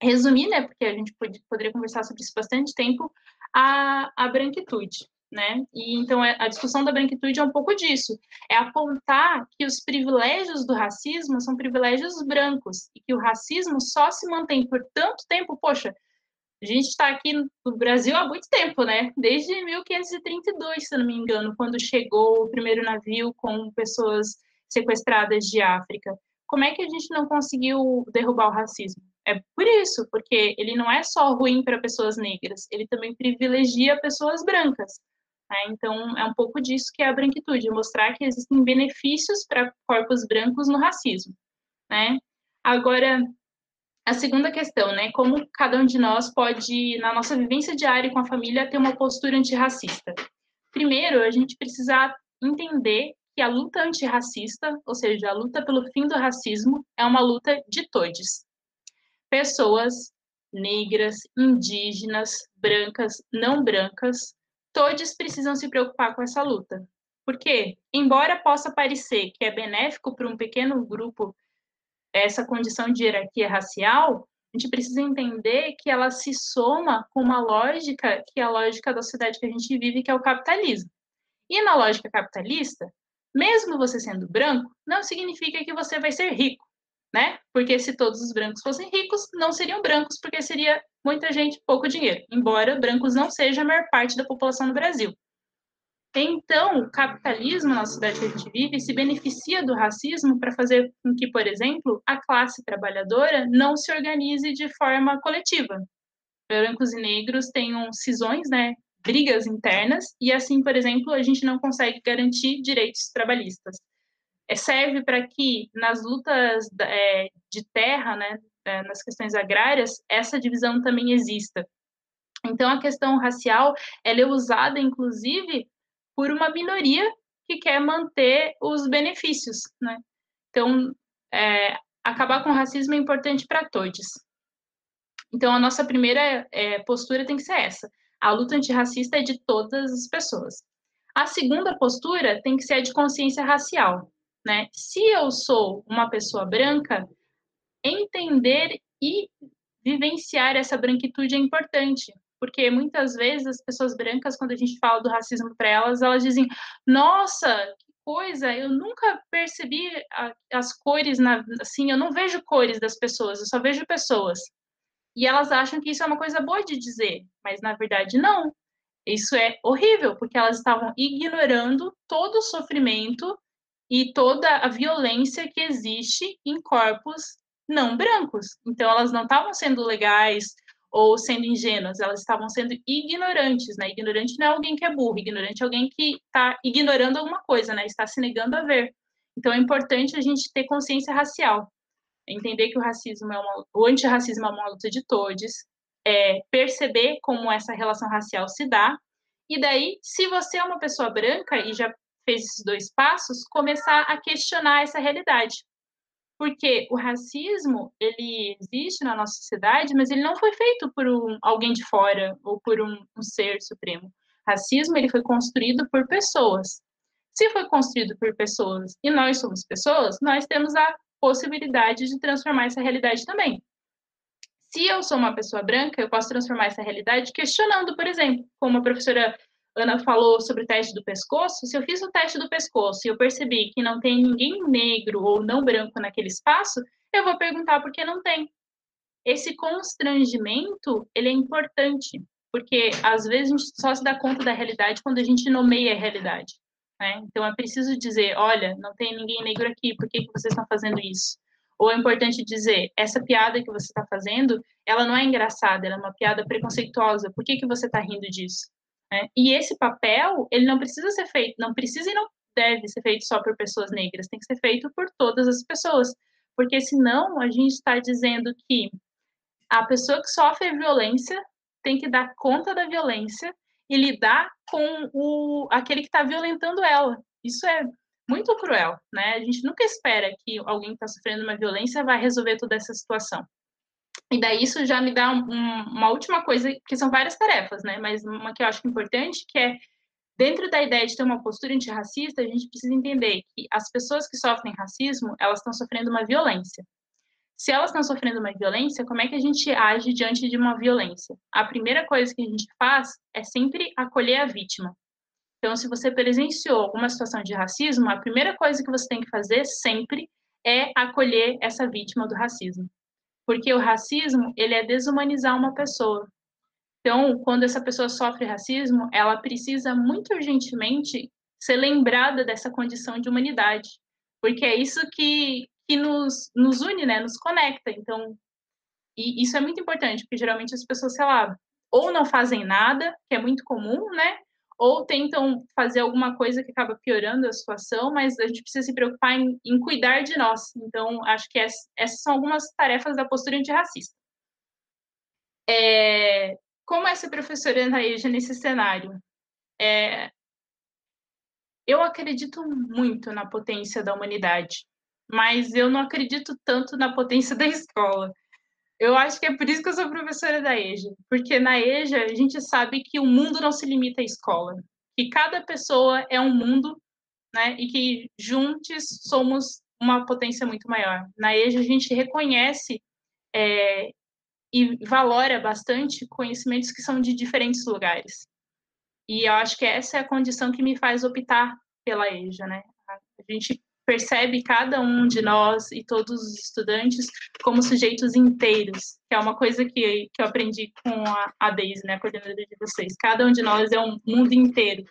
resumir, né, porque a gente pode, poderia conversar sobre isso bastante tempo, a, a branquitude, né? E então é, a discussão da branquitude é um pouco disso, é apontar que os privilégios do racismo são privilégios brancos e que o racismo só se mantém por tanto tempo, poxa, a gente está aqui no Brasil há muito tempo, né? Desde 1532, se não me engano, quando chegou o primeiro navio com pessoas sequestradas de África. Como é que a gente não conseguiu derrubar o racismo? É por isso, porque ele não é só ruim para pessoas negras, ele também privilegia pessoas brancas. Né? Então, é um pouco disso que é a branquitude, mostrar que existem benefícios para corpos brancos no racismo. Né? Agora, a segunda questão, né? Como cada um de nós pode, na nossa vivência diária com a família, ter uma postura antirracista? Primeiro, a gente precisa entender que a luta antirracista, ou seja, a luta pelo fim do racismo, é uma luta de todos. Pessoas negras, indígenas, brancas, não brancas, todos precisam se preocupar com essa luta. Porque, embora possa parecer que é benéfico para um pequeno grupo essa condição de hierarquia racial, a gente precisa entender que ela se soma com uma lógica que é a lógica da sociedade que a gente vive, que é o capitalismo. E na lógica capitalista, mesmo você sendo branco, não significa que você vai ser rico, né? Porque se todos os brancos fossem ricos, não seriam brancos, porque seria muita gente, pouco dinheiro. Embora brancos não seja a maior parte da população do Brasil. Então, o capitalismo na sociedade que a gente vive se beneficia do racismo para fazer com que, por exemplo, a classe trabalhadora não se organize de forma coletiva. Brancos e negros tenham cisões, né, brigas internas, e assim, por exemplo, a gente não consegue garantir direitos trabalhistas. É, serve para que nas lutas é, de terra, né, é, nas questões agrárias, essa divisão também exista. Então, a questão racial ela é usada, inclusive, por uma minoria que quer manter os benefícios, né? Então, é, acabar com o racismo é importante para todos. Então, a nossa primeira é, postura tem que ser essa. A luta antirracista é de todas as pessoas. A segunda postura tem que ser a de consciência racial, né? Se eu sou uma pessoa branca, entender e vivenciar essa branquitude é importante, porque muitas vezes as pessoas brancas, quando a gente fala do racismo para elas, elas dizem: Nossa, que coisa, eu nunca percebi a, as cores, na, assim, eu não vejo cores das pessoas, eu só vejo pessoas. E elas acham que isso é uma coisa boa de dizer, mas na verdade não. Isso é horrível, porque elas estavam ignorando todo o sofrimento e toda a violência que existe em corpos não brancos. Então, elas não estavam sendo legais, ou sendo ingênuas, elas estavam sendo ignorantes, né? Ignorante não é alguém que é burro, ignorante é alguém que está ignorando alguma coisa, né? Está se negando a ver. Então é importante a gente ter consciência racial, entender que o racismo é uma, o antirracismo é uma luta de todos, é, perceber como essa relação racial se dá, e daí, se você é uma pessoa branca e já fez esses dois passos, começar a questionar essa realidade. Porque o racismo, ele existe na nossa sociedade, mas ele não foi feito por um, alguém de fora ou por um, um ser supremo. Racismo, ele foi construído por pessoas. Se foi construído por pessoas e nós somos pessoas, nós temos a possibilidade de transformar essa realidade também. Se eu sou uma pessoa branca, eu posso transformar essa realidade questionando, por exemplo, como a professora Ana falou sobre o teste do pescoço, se eu fiz o teste do pescoço e eu percebi que não tem ninguém negro ou não branco naquele espaço, eu vou perguntar por que não tem. Esse constrangimento, ele é importante, porque às vezes a gente só se dá conta da realidade quando a gente nomeia a realidade. Né? Então é preciso dizer, olha, não tem ninguém negro aqui, por que, que vocês estão fazendo isso? Ou é importante dizer, essa piada que você está fazendo, ela não é engraçada, ela é uma piada preconceituosa, por que, que você está rindo disso? Né? E esse papel, ele não precisa ser feito, não precisa e não deve ser feito só por pessoas negras, tem que ser feito por todas as pessoas, porque senão a gente está dizendo que a pessoa que sofre violência tem que dar conta da violência e lidar com o, aquele que está violentando ela. Isso é muito cruel, né? A gente nunca espera que alguém que está sofrendo uma violência vai resolver toda essa situação. E daí isso já me dá um, uma última coisa, que são várias tarefas, né? Mas uma que eu acho importante, que é, dentro da ideia de ter uma postura antirracista, a gente precisa entender que as pessoas que sofrem racismo, elas estão sofrendo uma violência. Se elas estão sofrendo uma violência, como é que a gente age diante de uma violência? A primeira coisa que a gente faz é sempre acolher a vítima. Então, se você presenciou alguma situação de racismo, a primeira coisa que você tem que fazer sempre é acolher essa vítima do racismo porque o racismo ele é desumanizar uma pessoa. Então, quando essa pessoa sofre racismo, ela precisa muito urgentemente ser lembrada dessa condição de humanidade, porque é isso que, que nos, nos une, né, nos conecta. Então, e isso é muito importante, porque geralmente as pessoas, sei lá, ou não fazem nada, que é muito comum, né, ou tentam fazer alguma coisa que acaba piorando a situação, mas a gente precisa se preocupar em, em cuidar de nós. Então, acho que essas, essas são algumas tarefas da postura antirracista. É, como ser professora na EJA nesse cenário? É, eu acredito muito na potência da humanidade, mas eu não acredito tanto na potência da escola. Eu acho que é por isso que eu sou professora da EJA, porque na EJA a gente sabe que o mundo não se limita à escola, que cada pessoa é um mundo, né, e que juntos somos uma potência muito maior. Na EJA a gente reconhece é, e valora bastante conhecimentos que são de diferentes lugares. E eu acho que essa é a condição que me faz optar pela EJA, né? A gente percebe cada um de nós e todos os estudantes como sujeitos inteiros, que é uma coisa que, que eu aprendi com a, a né, a coordenadora de vocês. Cada um de nós é um mundo inteiro.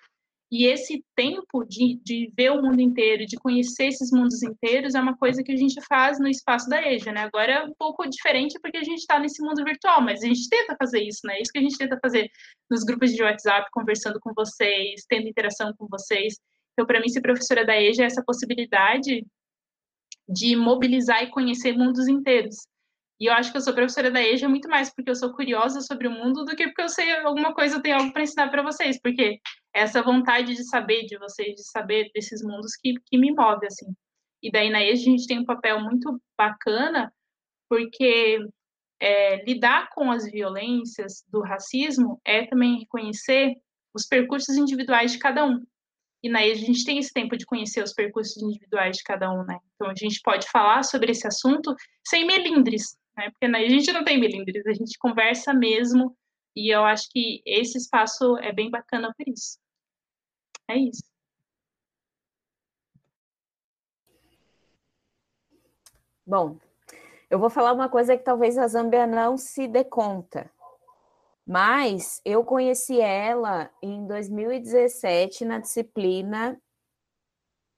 E esse tempo de, de ver o mundo inteiro, de conhecer esses mundos inteiros, é uma coisa que a gente faz no espaço da EJA, né? Agora é um pouco diferente porque a gente está nesse mundo virtual, mas a gente tenta fazer isso, né? É isso que a gente tenta fazer nos grupos de WhatsApp, conversando com vocês, tendo interação com vocês. Então, para mim, ser professora da EJA é essa possibilidade de mobilizar e conhecer mundos inteiros. E eu acho que eu sou professora da EJA muito mais porque eu sou curiosa sobre o mundo do que porque eu sei alguma coisa, eu tenho algo para ensinar para vocês, porque é essa vontade de saber de vocês, de saber desses mundos que, que me move, assim. E daí na EJA a gente tem um papel muito bacana, porque é, lidar com as violências do racismo é também reconhecer os percursos individuais de cada um. E na a gente tem esse tempo de conhecer os percursos individuais de cada um, né? Então a gente pode falar sobre esse assunto sem melindres, né? Porque na a gente não tem melindres, a gente conversa mesmo, e eu acho que esse espaço é bem bacana por isso. É isso. Bom, eu vou falar uma coisa que talvez a Zâmbia não se dê conta, mas eu conheci ela em 2017 na disciplina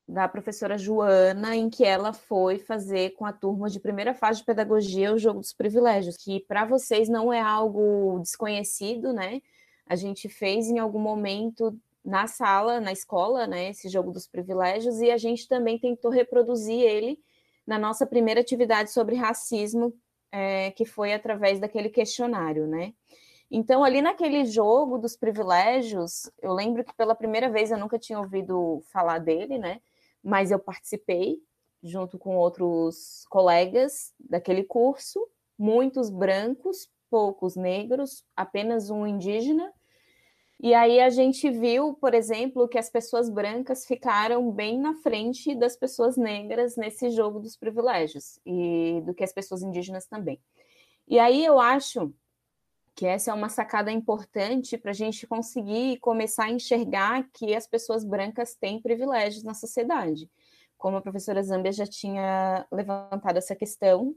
da professora Joana, em que ela foi fazer com a turma de primeira fase de pedagogia o jogo dos privilégios, que para vocês não é algo desconhecido, né? A gente fez em algum momento na sala, na escola, né, esse jogo dos privilégios, e a gente também tentou reproduzir ele na nossa primeira atividade sobre racismo, é, que foi através daquele questionário, né? Então, ali naquele jogo dos privilégios, eu lembro que pela primeira vez eu nunca tinha ouvido falar dele, né? Mas eu participei junto com outros colegas daquele curso, muitos brancos, poucos negros, apenas um indígena. E aí a gente viu, por exemplo, que as pessoas brancas ficaram bem na frente das pessoas negras nesse jogo dos privilégios e do que as pessoas indígenas também. E aí eu acho que essa é uma sacada importante para a gente conseguir começar a enxergar que as pessoas brancas têm privilégios na sociedade. Como a professora Zambia já tinha levantado essa questão,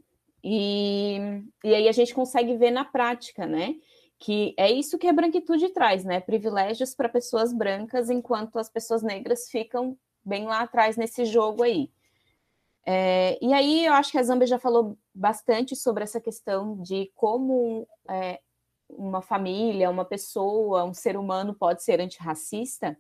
e, e aí a gente consegue ver na prática, né? Que é isso que a branquitude traz, né? Privilégios para pessoas brancas, enquanto as pessoas negras ficam bem lá atrás nesse jogo aí. É, e aí eu acho que a Zambia já falou bastante sobre essa questão de como é, uma família, uma pessoa, um ser humano pode ser antirracista.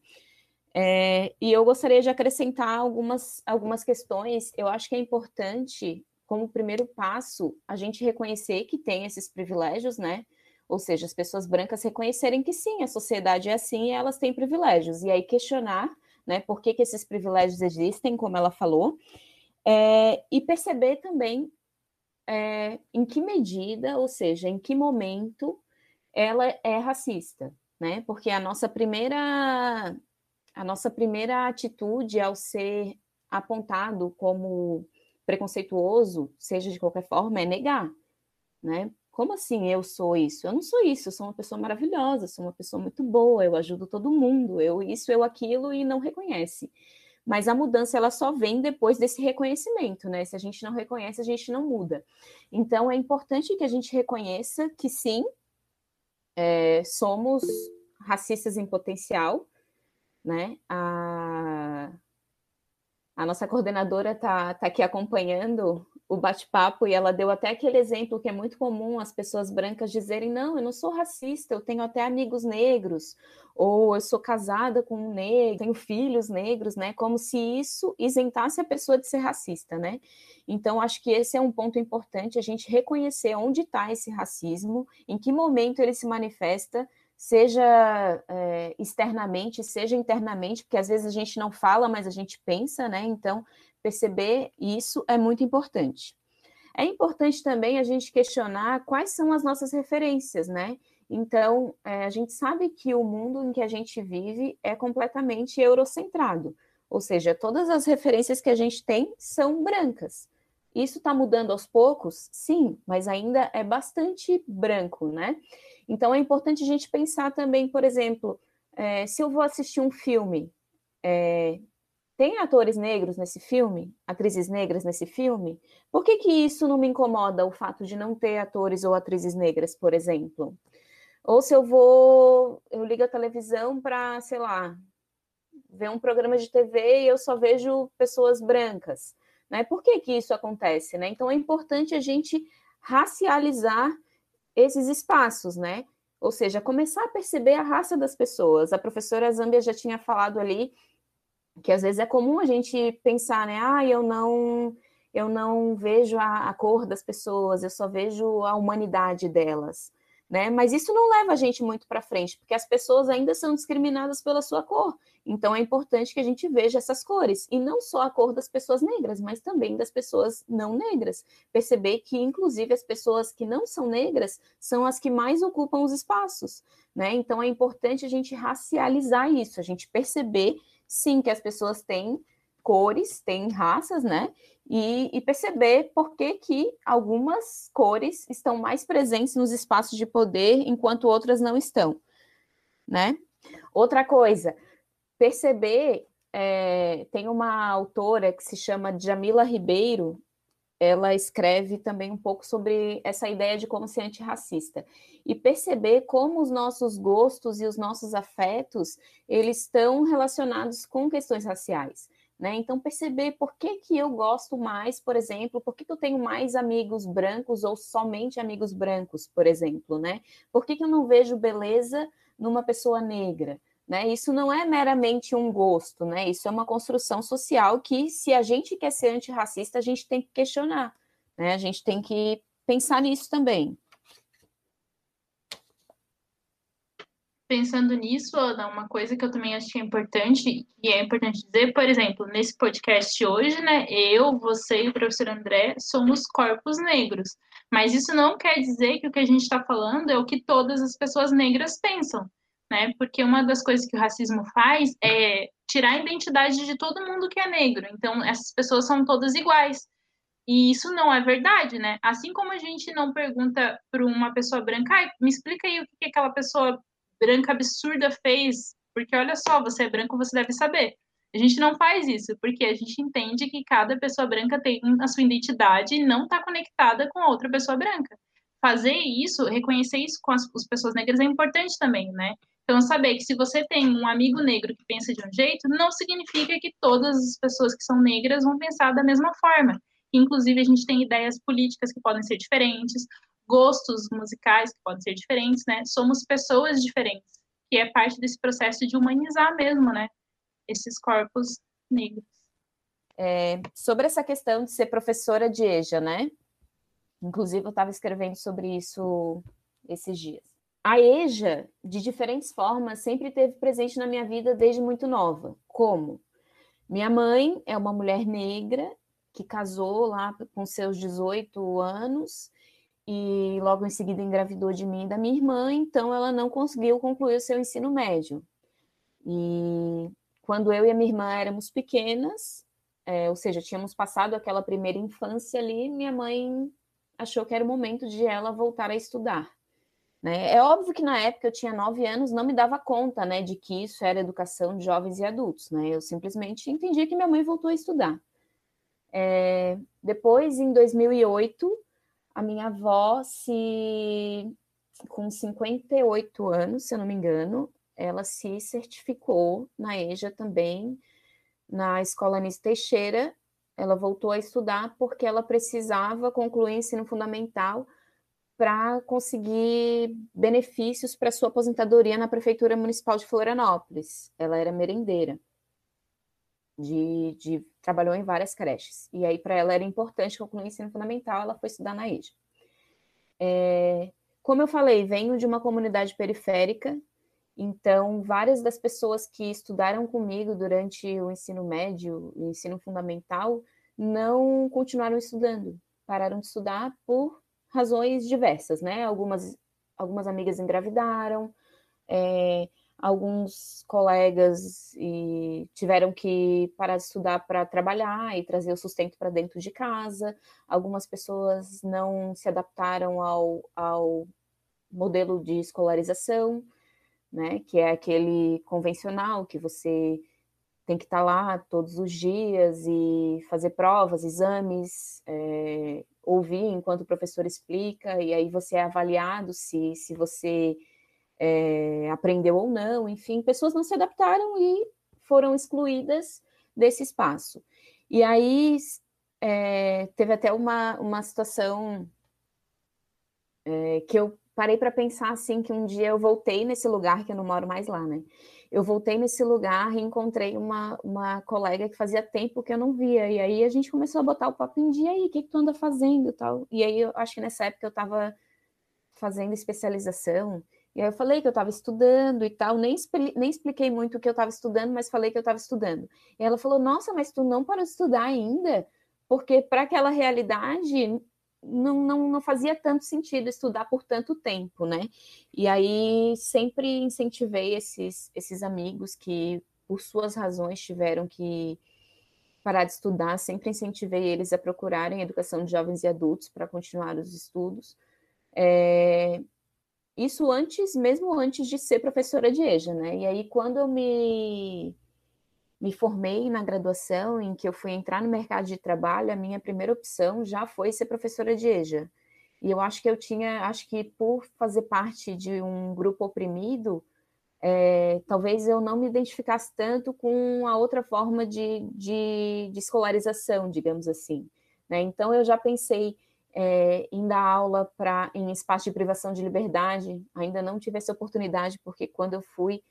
É, e eu gostaria de acrescentar algumas, algumas questões. Eu acho que é importante, como primeiro passo, a gente reconhecer que tem esses privilégios, né? Ou seja, as pessoas brancas reconhecerem que sim, a sociedade é assim e elas têm privilégios. E aí questionar, né, por que, que esses privilégios existem, como ela falou, é, e perceber também é, em que medida, ou seja, em que momento ela é racista, né? Porque a nossa primeira a nossa primeira atitude ao ser apontado como preconceituoso, seja de qualquer forma, é negar, né? Como assim eu sou isso? Eu não sou isso, eu sou uma pessoa maravilhosa, sou uma pessoa muito boa, eu ajudo todo mundo, eu isso, eu aquilo e não reconhece. Mas a mudança ela só vem depois desse reconhecimento, né? Se a gente não reconhece, a gente não muda. Então é importante que a gente reconheça que sim, é, somos racistas em potencial, né? A, a nossa coordenadora está tá aqui acompanhando o bate-papo e ela deu até aquele exemplo que é muito comum as pessoas brancas dizerem: não, eu não sou racista, eu tenho até amigos negros, ou eu sou casada com um negro, tenho filhos negros, né? Como se isso isentasse a pessoa de ser racista, né? Então, acho que esse é um ponto importante, a gente reconhecer onde está esse racismo, em que momento ele se manifesta, seja é, externamente, seja internamente, porque às vezes a gente não fala, mas a gente pensa, né? Então, perceber isso é muito importante. É importante também a gente questionar quais são as nossas referências, né? Então, é, a gente sabe que o mundo em que a gente vive é completamente eurocentrado, ou seja, todas as referências que a gente tem são brancas. Isso está mudando aos poucos? Sim, mas ainda é bastante branco, né? Então é importante a gente pensar também, por exemplo, é, se eu vou assistir um filme, é, tem atores negros nesse filme? Atrizes negras nesse filme? Por que, que isso não me incomoda, o fato de não ter atores ou atrizes negras, por exemplo? Ou se eu vou, eu ligo a televisão para, sei lá, ver um programa de TV e eu só vejo pessoas brancas. Né? Por que, que isso acontece? Né? Então é importante a gente racializar esses espaços, né? Ou seja, começar a perceber a raça das pessoas. A professora Zambia já tinha falado ali que às vezes é comum a gente pensar, né? Ah, eu não eu não vejo a, a cor das pessoas, eu só vejo a humanidade delas né? Mas isso não leva a gente muito para frente, porque as pessoas ainda são discriminadas pela sua cor. Então é importante que a gente veja essas cores, e não só a cor das pessoas negras, mas também das pessoas não negras. Perceber que, inclusive, as pessoas que não são negras são as que mais ocupam os espaços, né? Então é importante a gente racializar isso, a gente perceber, sim, que as pessoas têm cores, têm raças, né? e, e, perceber por que, que algumas cores estão mais presentes nos espaços de poder enquanto outras não estão, né? Outra coisa, perceber, é, tem uma autora que se chama Jamila Ribeiro, ela escreve também um pouco sobre essa ideia de como ser antirracista e perceber como os nossos gostos e os nossos afetos eles estão relacionados com questões raciais. Né? Então, perceber por que, que eu gosto mais, por exemplo, por que, que eu tenho mais amigos brancos ou somente amigos brancos, por exemplo, né? Por que, que eu não vejo beleza numa pessoa negra? Né? Isso não é meramente um gosto, né? Isso é uma construção social que, se a gente quer ser antirracista, a gente tem que questionar, né? A gente tem que pensar nisso também. Pensando nisso, Ana, uma coisa que eu também acho que é importante, e é importante dizer, por exemplo, nesse podcast hoje, né, eu, você e o professor André somos corpos negros. Mas isso não quer dizer que o que a gente está falando é o que todas as pessoas negras pensam, né? Porque uma das coisas que o racismo faz é tirar a identidade de todo mundo que é negro. Então, essas pessoas são todas iguais. E isso não é verdade, né? Assim como a gente não pergunta para uma pessoa branca, ah, me explica aí o que, que aquela pessoa branca absurda fez, porque olha só, você é branco, você deve saber. A gente não faz isso, porque a gente entende que cada pessoa branca tem a sua identidade e não está conectada com outra pessoa branca. Fazer isso, reconhecer isso com as, as pessoas negras é importante também, né? Então, saber que se você tem um amigo negro que pensa de um jeito, não significa que todas as pessoas que são negras vão pensar da mesma forma. Inclusive, a gente tem ideias políticas que podem ser diferentes, gostos musicais que podem ser diferentes, né? Somos pessoas diferentes, que é parte desse processo de humanizar mesmo, né? Esses corpos negros. É, sobre essa questão de ser professora de EJA, né? Inclusive, eu estava escrevendo sobre isso esses dias. A EJA, de diferentes formas, sempre teve presente na minha vida desde muito nova. Como? Minha mãe é uma mulher negra que casou lá com seus 18 anos e logo em seguida engravidou de mim e da minha irmã, então ela não conseguiu concluir o seu ensino médio. E quando eu e a minha irmã éramos pequenas, é, ou seja, tínhamos passado aquela primeira infância ali, minha mãe achou que era o momento de ela voltar a estudar. Né? É óbvio que na época eu tinha nove anos, não me dava conta né, de que isso era educação de jovens e adultos. Né? Eu simplesmente entendi que minha mãe voltou a estudar. É, depois, em 2008, a minha avó, se com 58 anos, se eu não me engano, ela se certificou na EJA também, na Escola Anis Teixeira, ela voltou a estudar porque ela precisava concluir o ensino fundamental para conseguir benefícios para sua aposentadoria na Prefeitura Municipal de Florianópolis. Ela era merendeira. De, de, trabalhou em várias creches. E aí, para ela, era importante concluir o ensino fundamental, ela foi estudar na EJA. É, como eu falei, venho de uma comunidade periférica, então, várias das pessoas que estudaram comigo durante o ensino médio, o ensino fundamental, não continuaram estudando, pararam de estudar por razões diversas, né? Algumas, algumas amigas engravidaram, é, alguns colegas e tiveram que parar de estudar para trabalhar e trazer o sustento para dentro de casa, algumas pessoas não se adaptaram ao, ao modelo de escolarização, né, que é aquele convencional que você tem que estar tá lá todos os dias e fazer provas, exames, é, ouvir enquanto o professor explica, e aí você é avaliado se, se você é, aprendeu ou não, enfim, pessoas não se adaptaram e foram excluídas desse espaço. E aí é, teve até uma, uma situação é, que eu parei para pensar assim que um dia eu voltei nesse lugar que eu não moro mais lá, né? Eu voltei nesse lugar e encontrei uma, uma colega que fazia tempo que eu não via. E aí a gente começou a botar o papo em dia aí, o que, que tu anda fazendo tal. E aí eu acho que nessa época eu estava fazendo especialização. E aí eu falei que eu estava estudando e tal, nem, nem expliquei muito o que eu estava estudando, mas falei que eu estava estudando. E ela falou: Nossa, mas tu não parou de estudar ainda? Porque para aquela realidade não, não, não fazia tanto sentido estudar por tanto tempo, né? E aí sempre incentivei esses, esses amigos que, por suas razões, tiveram que parar de estudar, sempre incentivei eles a procurarem educação de jovens e adultos para continuar os estudos. É, isso antes, mesmo antes de ser professora de EJA, né? E aí, quando eu me me formei na graduação, em que eu fui entrar no mercado de trabalho, a minha primeira opção já foi ser professora de EJA. E eu acho que eu tinha, acho que por fazer parte de um grupo oprimido, é, talvez eu não me identificasse tanto com a outra forma de, de, de escolarização, digamos assim. Né? Então eu já pensei é, em dar aula para em espaço de privação de liberdade, ainda não tive essa oportunidade, porque quando eu fui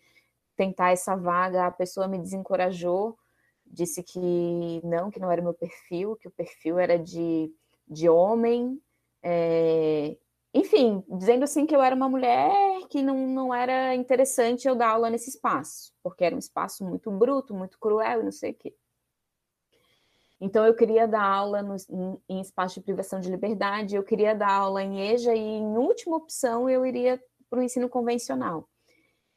tentar essa vaga, a pessoa me desencorajou, disse que não, que não era meu perfil, que o perfil era de, de homem, é, enfim, dizendo assim que eu era uma mulher que não, não era interessante eu dar aula nesse espaço, porque era um espaço muito bruto, muito cruel e não sei o quê. Então, eu queria dar aula no, em espaço de privação de liberdade, eu queria dar aula em EJA e, em última opção, eu iria para o ensino convencional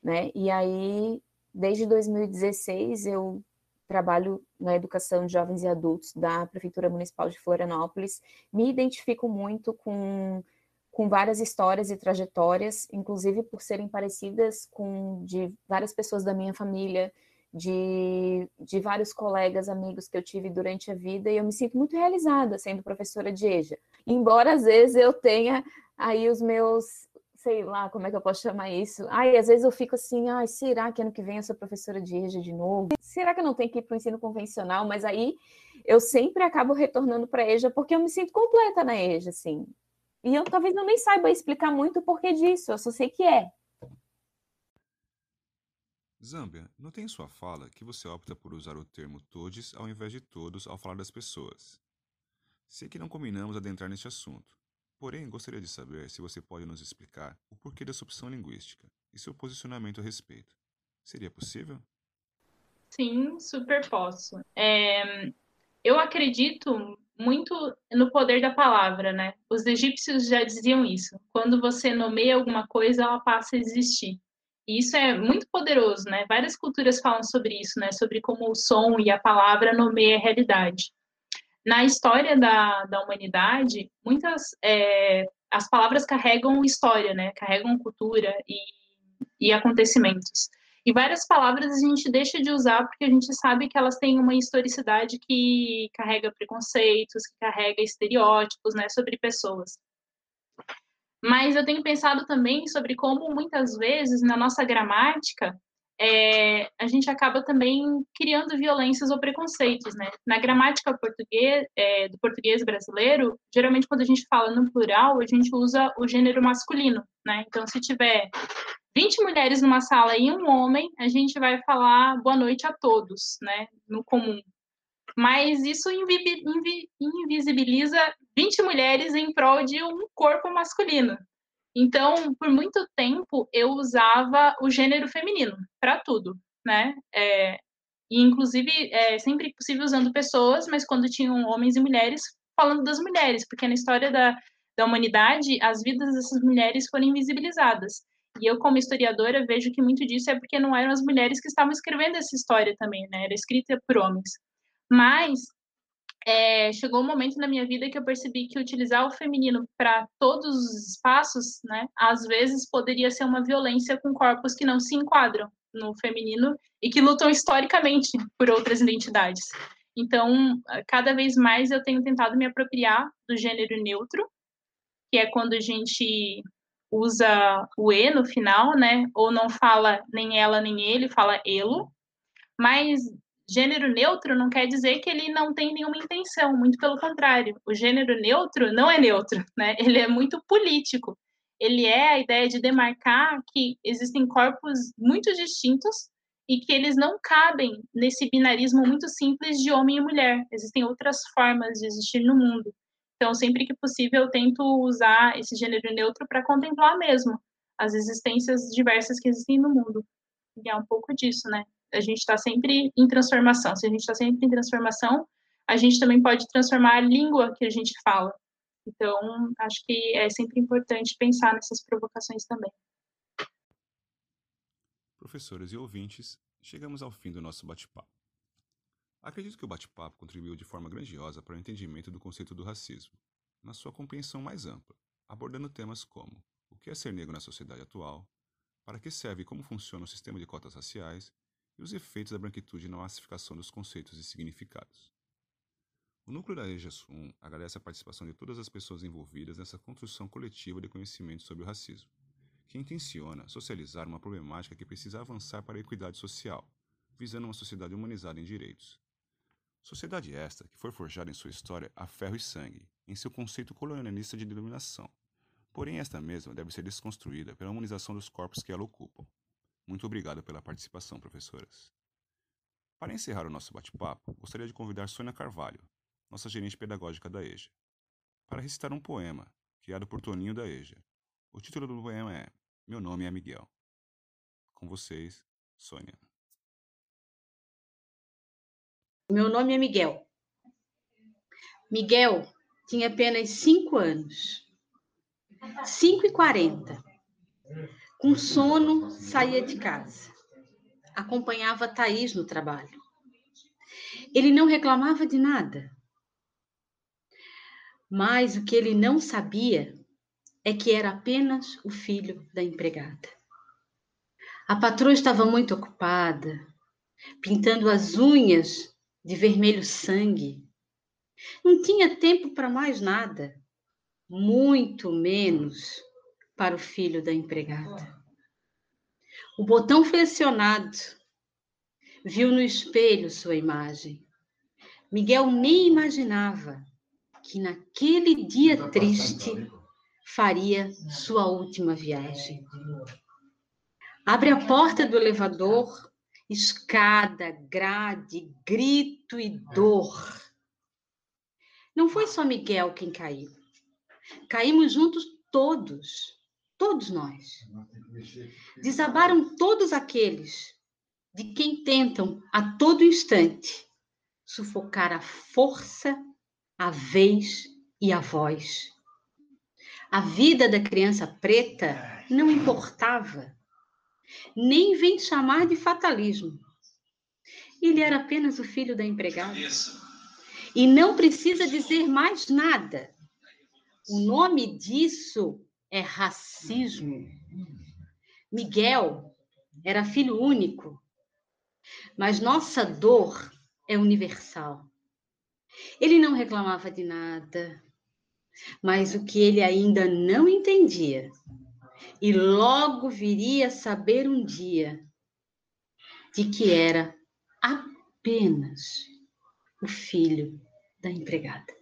né? E aí, desde 2016, eu trabalho na educação de jovens e adultos da Prefeitura Municipal de Florianópolis. Me identifico muito com, com várias histórias e trajetórias, inclusive por serem parecidas com de várias pessoas da minha família, de, de vários colegas, amigos que eu tive durante a vida, e eu me sinto muito realizada sendo professora de EJA. Embora às vezes eu tenha aí os meus sei lá como é que eu posso chamar isso. Ai, às vezes eu fico assim, ai, será que ano que vem eu sou professora de EJA de novo? Será que eu não tenho que ir para o ensino convencional? Mas aí eu sempre acabo retornando para a EJA porque eu me sinto completa na EJA, assim. E eu talvez eu nem saiba explicar muito o porquê disso, eu só sei que é. Zâmbia, notei em sua fala que você opta por usar o termo todes ao invés de todos ao falar das pessoas. Sei que não combinamos adentrar neste assunto, Porém, gostaria de saber se você pode nos explicar o porquê dessa opção linguística e seu posicionamento a respeito. Seria possível? Sim, super posso. É, eu acredito muito no poder da palavra, né? Os egípcios já diziam isso. Quando você nomeia alguma coisa, ela passa a existir. E isso é muito poderoso, né? Várias culturas falam sobre isso, né? Sobre como o som e a palavra nomeia a realidade na história da, da humanidade, muitas é, as palavras carregam história, né? Carregam cultura e, e acontecimentos. E várias palavras a gente deixa de usar porque a gente sabe que elas têm uma historicidade que carrega preconceitos, que carrega estereótipos, né, sobre pessoas. Mas eu tenho pensado também sobre como muitas vezes na nossa gramática é, a gente acaba também criando violências ou preconceitos, né? Na gramática português, é, do português brasileiro, geralmente quando a gente fala no plural, a gente usa o gênero masculino, né? Então, se tiver 20 mulheres numa sala e um homem, a gente vai falar boa noite a todos, né? No comum. Mas isso invisibiliza 20 mulheres em prol de um corpo masculino, então, por muito tempo, eu usava o gênero feminino para tudo, né? É, e, inclusive, é sempre possível usando pessoas, mas quando tinham homens e mulheres, falando das mulheres, porque na história da, da humanidade, as vidas dessas mulheres foram invisibilizadas. E eu, como historiadora, vejo que muito disso é porque não eram as mulheres que estavam escrevendo essa história também, né? Era escrita por homens. Mas é, chegou um momento na minha vida que eu percebi que utilizar o feminino para todos os espaços, né, às vezes poderia ser uma violência com corpos que não se enquadram no feminino e que lutam historicamente por outras identidades. Então, cada vez mais eu tenho tentado me apropriar do gênero neutro, que é quando a gente usa o e no final, né, ou não fala nem ela nem ele, fala elo, mas Gênero neutro não quer dizer que ele não tem nenhuma intenção, muito pelo contrário. O gênero neutro não é neutro, né? Ele é muito político. Ele é a ideia de demarcar que existem corpos muito distintos e que eles não cabem nesse binarismo muito simples de homem e mulher. Existem outras formas de existir no mundo. Então, sempre que possível, eu tento usar esse gênero neutro para contemplar mesmo as existências diversas que existem no mundo. E é um pouco disso, né? A gente está sempre em transformação. Se a gente está sempre em transformação, a gente também pode transformar a língua que a gente fala. Então, acho que é sempre importante pensar nessas provocações também. Professores e ouvintes, chegamos ao fim do nosso bate-papo. Acredito que o bate-papo contribuiu de forma grandiosa para o entendimento do conceito do racismo, na sua compreensão mais ampla, abordando temas como o que é ser negro na sociedade atual, para que serve e como funciona o sistema de cotas raciais e os efeitos da branquitude na massificação dos conceitos e significados. O núcleo da EJA SUM agradece a participação de todas as pessoas envolvidas nessa construção coletiva de conhecimento sobre o racismo, que intenciona socializar uma problemática que precisa avançar para a equidade social, visando uma sociedade humanizada em direitos. Sociedade esta que foi forjada em sua história a ferro e sangue, em seu conceito colonialista de denominação. Porém, esta mesma deve ser desconstruída pela humanização dos corpos que ela ocupam, muito obrigado pela participação, professoras. Para encerrar o nosso bate-papo, gostaria de convidar Sônia Carvalho, nossa gerente pedagógica da EJA, para recitar um poema criado por Toninho da EJA. O título do poema é Meu Nome é Miguel. Com vocês, Sônia. Meu nome é Miguel. Miguel tinha apenas cinco anos. Cinco e quarenta. Com sono, saía de casa. Acompanhava Thaís no trabalho. Ele não reclamava de nada. Mas o que ele não sabia é que era apenas o filho da empregada. A patroa estava muito ocupada, pintando as unhas de vermelho sangue. Não tinha tempo para mais nada, muito menos para o filho da empregada. O botão foi acionado. Viu no espelho sua imagem. Miguel nem imaginava que naquele dia triste faria sua última viagem. Abre a porta do elevador, escada, grade, grito e dor. Não foi só Miguel quem caiu. Caímos juntos todos todos nós. Desabaram todos aqueles de quem tentam a todo instante sufocar a força, a vez e a voz. A vida da criança preta não importava, nem vem chamar de fatalismo. Ele era apenas o filho da empregada. E não precisa dizer mais nada. O nome disso é racismo. Miguel era filho único, mas nossa dor é universal. Ele não reclamava de nada, mas o que ele ainda não entendia, e logo viria saber um dia, de que era apenas o filho da empregada.